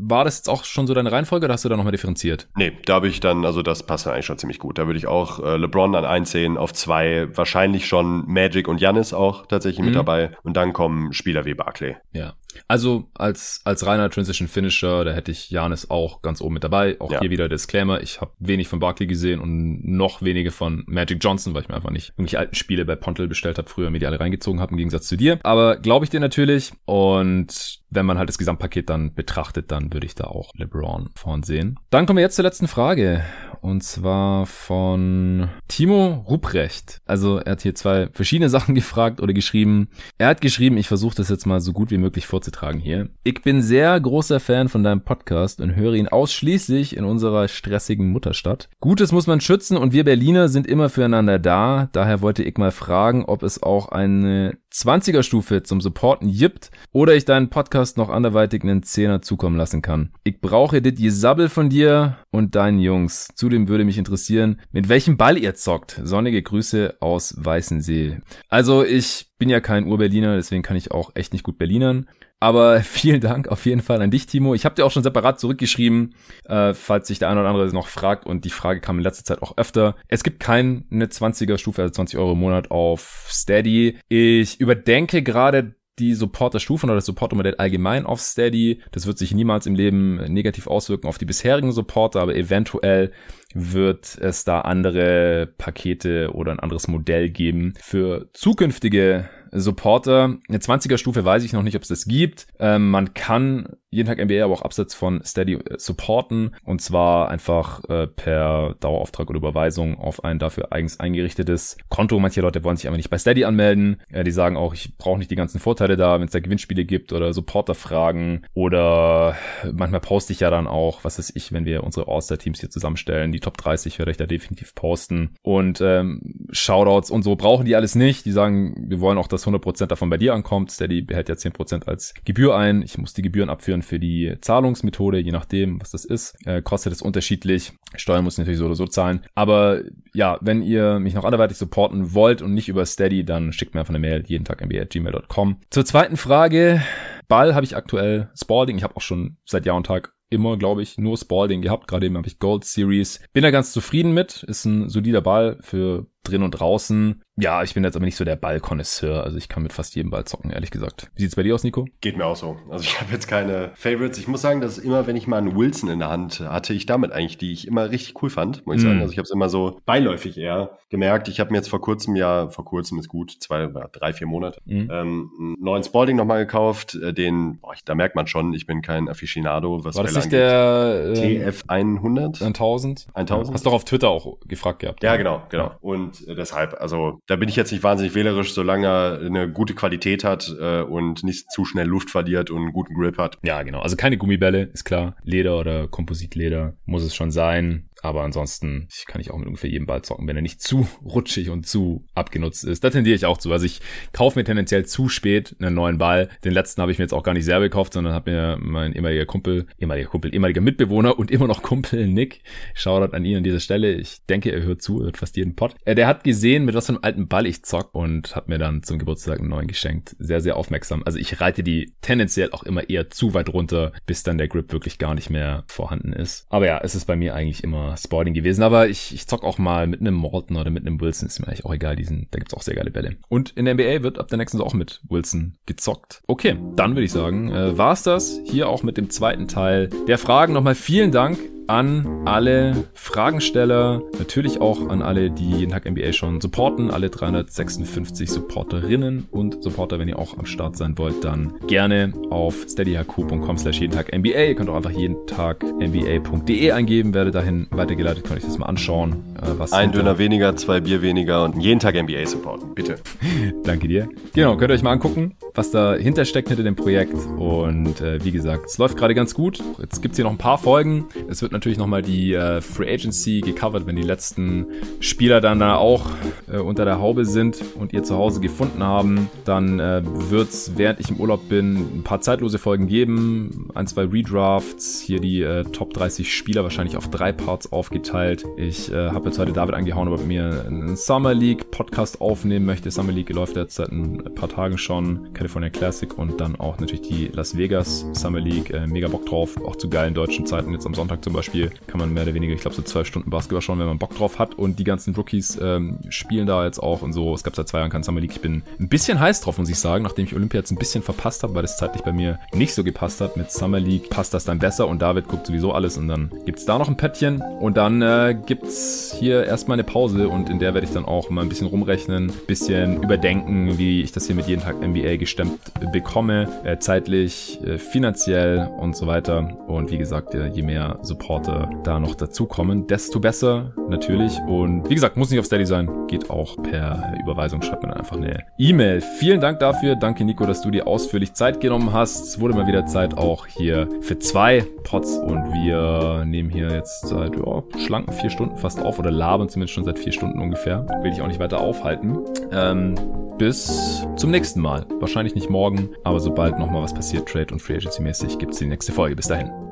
A: war das jetzt auch schon so deine Reihenfolge oder hast du da nochmal differenziert?
B: Nee, da habe ich dann, also das passt dann eigentlich schon ziemlich gut. Da würde ich auch äh, LeBron an 1 sehen, auf 2 wahrscheinlich schon Magic und Janis auch tatsächlich mhm. mit dabei. Und dann kommen Spieler wie Barclay.
A: Ja. Also als, als reiner Transition Finisher, da hätte ich Janis auch ganz oben mit dabei. Auch ja. hier wieder Disclaimer. Ich habe wenig von Barkley gesehen und noch wenige von Magic Johnson, weil ich mir einfach nicht irgendwelche alten Spiele bei Pontel bestellt habe, früher mir die alle reingezogen habe, im Gegensatz zu dir. Aber glaube ich dir natürlich. Und wenn man halt das Gesamtpaket dann betrachtet, dann würde ich da auch LeBron vorn sehen. Dann kommen wir jetzt zur letzten Frage. Und zwar von Timo Ruprecht. Also er hat hier zwei verschiedene Sachen gefragt oder geschrieben. Er hat geschrieben, ich versuche das jetzt mal so gut wie möglich vorzutragen hier. Ich bin sehr großer Fan von deinem Podcast und höre ihn ausschließlich in unserer stressigen Mutterstadt. Gutes muss man schützen und wir Berliner sind immer füreinander da. Daher wollte ich mal fragen, ob es auch eine 20er Stufe zum Supporten gibt oder ich deinen Podcast noch anderweitig einen Zehner zukommen lassen kann. Ich brauche dit Sabbel von dir und deinen Jungs. Zudem würde mich interessieren, mit welchem Ball ihr zockt. Sonnige Grüße aus Weißensee. Also ich bin ja kein Ur-Berliner, deswegen kann ich auch echt nicht gut Berlinern. Aber vielen Dank auf jeden Fall an dich, Timo. Ich habe dir auch schon separat zurückgeschrieben, äh, falls sich der eine oder andere noch fragt. Und die Frage kam in letzter Zeit auch öfter. Es gibt keine 20er Stufe, also 20 Euro im Monat auf Steady. Ich überdenke gerade die Supporter-Stufen oder das Supporter-Modell allgemein auf Steady. Das wird sich niemals im Leben negativ auswirken auf die bisherigen Supporter, aber eventuell wird es da andere Pakete oder ein anderes Modell geben für zukünftige Supporter. Eine 20er Stufe weiß ich noch nicht, ob es das gibt. Ähm, man kann jeden Tag NBA aber auch abseits von Steady äh, supporten und zwar einfach äh, per Dauerauftrag oder Überweisung auf ein dafür eigens eingerichtetes Konto. Manche Leute wollen sich einfach nicht bei Steady anmelden. Äh, die sagen auch, ich brauche nicht die ganzen Vorteile da, wenn es da Gewinnspiele gibt oder Supporter-Fragen oder manchmal poste ich ja dann auch, was weiß ich, wenn wir unsere All-Star-Teams hier zusammenstellen. Die Top 30 werde ich da definitiv posten und ähm, Shoutouts und so brauchen die alles nicht. Die sagen, wir wollen auch, dass 100% davon bei dir ankommt. Steady behält ja 10% als Gebühr ein. Ich muss die Gebühren abführen für die Zahlungsmethode, je nachdem, was das ist. Äh, kostet es unterschiedlich. Steuern muss ich natürlich so oder so zahlen. Aber ja, wenn ihr mich noch anderweitig supporten wollt und nicht über Steady, dann schickt mir einfach eine Mail jeden Tag gmail.com. Zur zweiten Frage. Ball habe ich aktuell Spalding. Ich habe auch schon seit Jahr und Tag immer, glaube ich, nur Spalding gehabt. Gerade eben habe ich Gold Series. Bin da ganz zufrieden mit. Ist ein solider Ball für drin und draußen. Ja, ich bin jetzt aber nicht so der Ballkonnoisseur. Also ich kann mit fast jedem Ball zocken, ehrlich gesagt. Wie sieht's bei dir aus, Nico?
B: Geht mir auch so. Also ich habe jetzt keine Favorites. Ich muss sagen, dass immer, wenn ich mal einen Wilson in der Hand hatte, ich damit eigentlich, die ich immer richtig cool fand, muss ich
A: Mm.
B: sagen. Also ich habe es immer so beiläufig eher gemerkt. Ich habe mir jetzt vor kurzem ja, vor kurzem ist gut, zwei, drei, vier Monate,
A: Mhm.
B: ähm, einen neuen Spalding nochmal gekauft. Äh, Den, boah, ich, da merkt man schon, ich bin kein Aficionado, was
A: War das nicht der äh,
B: TF 100?
A: 1000?
B: 1000?
A: Hast doch auf Twitter auch gefragt gehabt.
B: Ja, genau, genau. Und äh, deshalb, also da bin ich jetzt nicht wahnsinnig wählerisch, solange er eine gute Qualität hat äh, und nicht zu schnell Luft verliert und einen guten Grip hat.
A: Ja, genau. Also keine Gummibälle, ist klar. Leder oder Kompositleder muss es schon sein. Aber ansonsten ich kann ich auch mit ungefähr jedem Ball zocken, wenn er nicht zu rutschig und zu abgenutzt ist. Da tendiere ich auch zu. Also ich kaufe mir tendenziell zu spät einen neuen Ball. Den letzten habe ich mir jetzt auch gar nicht selber gekauft, sondern habe mir mein ehemaliger Kumpel, ehemaliger Kumpel, ehemaliger Mitbewohner und immer noch Kumpel Nick, Shoutout an ihn an dieser Stelle. Ich denke, er hört zu, er hört fast jeden Pod. Äh, der hat gesehen, mit was für einem alten Ball ich zock und hat mir dann zum Geburtstag einen neuen geschenkt. Sehr, sehr aufmerksam. Also ich reite die tendenziell auch immer eher zu weit runter, bis dann der Grip wirklich gar nicht mehr vorhanden ist. Aber ja, es ist bei mir eigentlich immer Sporting gewesen. Aber ich, ich zock auch mal mit einem Morton oder mit einem Wilson. Ist mir eigentlich auch egal. Diesen, da gibt's auch sehr geile Bälle. Und in der NBA wird ab der nächsten auch mit Wilson gezockt. Okay, dann würde ich sagen, äh, war's das hier auch mit dem zweiten Teil der Fragen. Nochmal vielen Dank an alle Fragensteller, natürlich auch an alle, die jeden Tag NBA schon supporten, alle 356 Supporterinnen und Supporter, wenn ihr auch am Start sein wollt, dann gerne auf steadyhq.com slash jeden Tag NBA. Ihr könnt auch einfach jeden Tag NBA.de eingeben, werde dahin weitergeleitet, könnt euch das mal anschauen. Äh, was
B: Ein Döner weniger, zwei Bier weniger und jeden Tag NBA supporten, bitte.
A: Danke dir. Genau, könnt ihr euch mal angucken, was dahinter steckt hinter dem Projekt. Und äh, wie gesagt, es läuft gerade ganz gut. Jetzt gibt's hier noch ein paar Folgen. Es wird natürlich nochmal die äh, Free Agency gecovert, wenn die letzten Spieler dann da auch äh, unter der Haube sind und ihr zu Hause gefunden haben. Dann äh, wird's, während ich im Urlaub bin, ein paar zeitlose Folgen geben. Ein, zwei Redrafts. Hier die äh, Top 30 Spieler wahrscheinlich auf drei Parts aufgeteilt. Ich äh, habe jetzt heute David angehauen, ob er mir einen Summer League Podcast aufnehmen möchte. Summer League läuft jetzt seit ein paar Tagen schon. California Classic und dann auch natürlich die Las Vegas Summer League. Äh, mega Bock drauf. Auch zu geilen deutschen Zeiten. Jetzt am Sonntag zum Beispiel kann man mehr oder weniger, ich glaube, so zwölf Stunden Basketball schauen, wenn man Bock drauf hat. Und die ganzen Rookies ähm, spielen da jetzt auch und so. Es gab seit zwei Jahren kein Summer League. Ich bin ein bisschen heiß drauf, muss ich sagen, nachdem ich Olympia jetzt ein bisschen verpasst habe, weil das zeitlich bei mir nicht so gepasst hat. Mit Summer League passt das dann besser und David guckt sowieso alles und dann gibt's da noch ein Pöttchen und dann äh, gibt's hier erstmal eine Pause und in der werde ich dann auch mal ein bisschen rumrechnen, bisschen überdenken, wie ich das hier mit jeden Tag NBA gestemmt bekomme, äh, zeitlich, äh, finanziell und so weiter. Und wie gesagt, äh, je mehr Supporter da noch dazukommen, desto besser natürlich. Und wie gesagt, muss nicht auf Steady sein, geht auch per Überweisung, schreibt mir einfach eine E-Mail. Vielen Dank dafür. Danke, Nico, dass du dir ausführlich Zeit genommen hast. Es wurde mal wieder Zeit auch hier für zwei Pots und wir nehmen hier jetzt seit ja, schlanken vier Stunden fast auf oder labern zumindest schon seit vier Stunden ungefähr. Will ich auch nicht weiter aufhalten. Ähm, bis zum nächsten Mal. Wahrscheinlich nicht morgen, aber sobald nochmal was passiert, Trade und Free Agency mäßig, gibt's die nächste Folge. Bis dahin.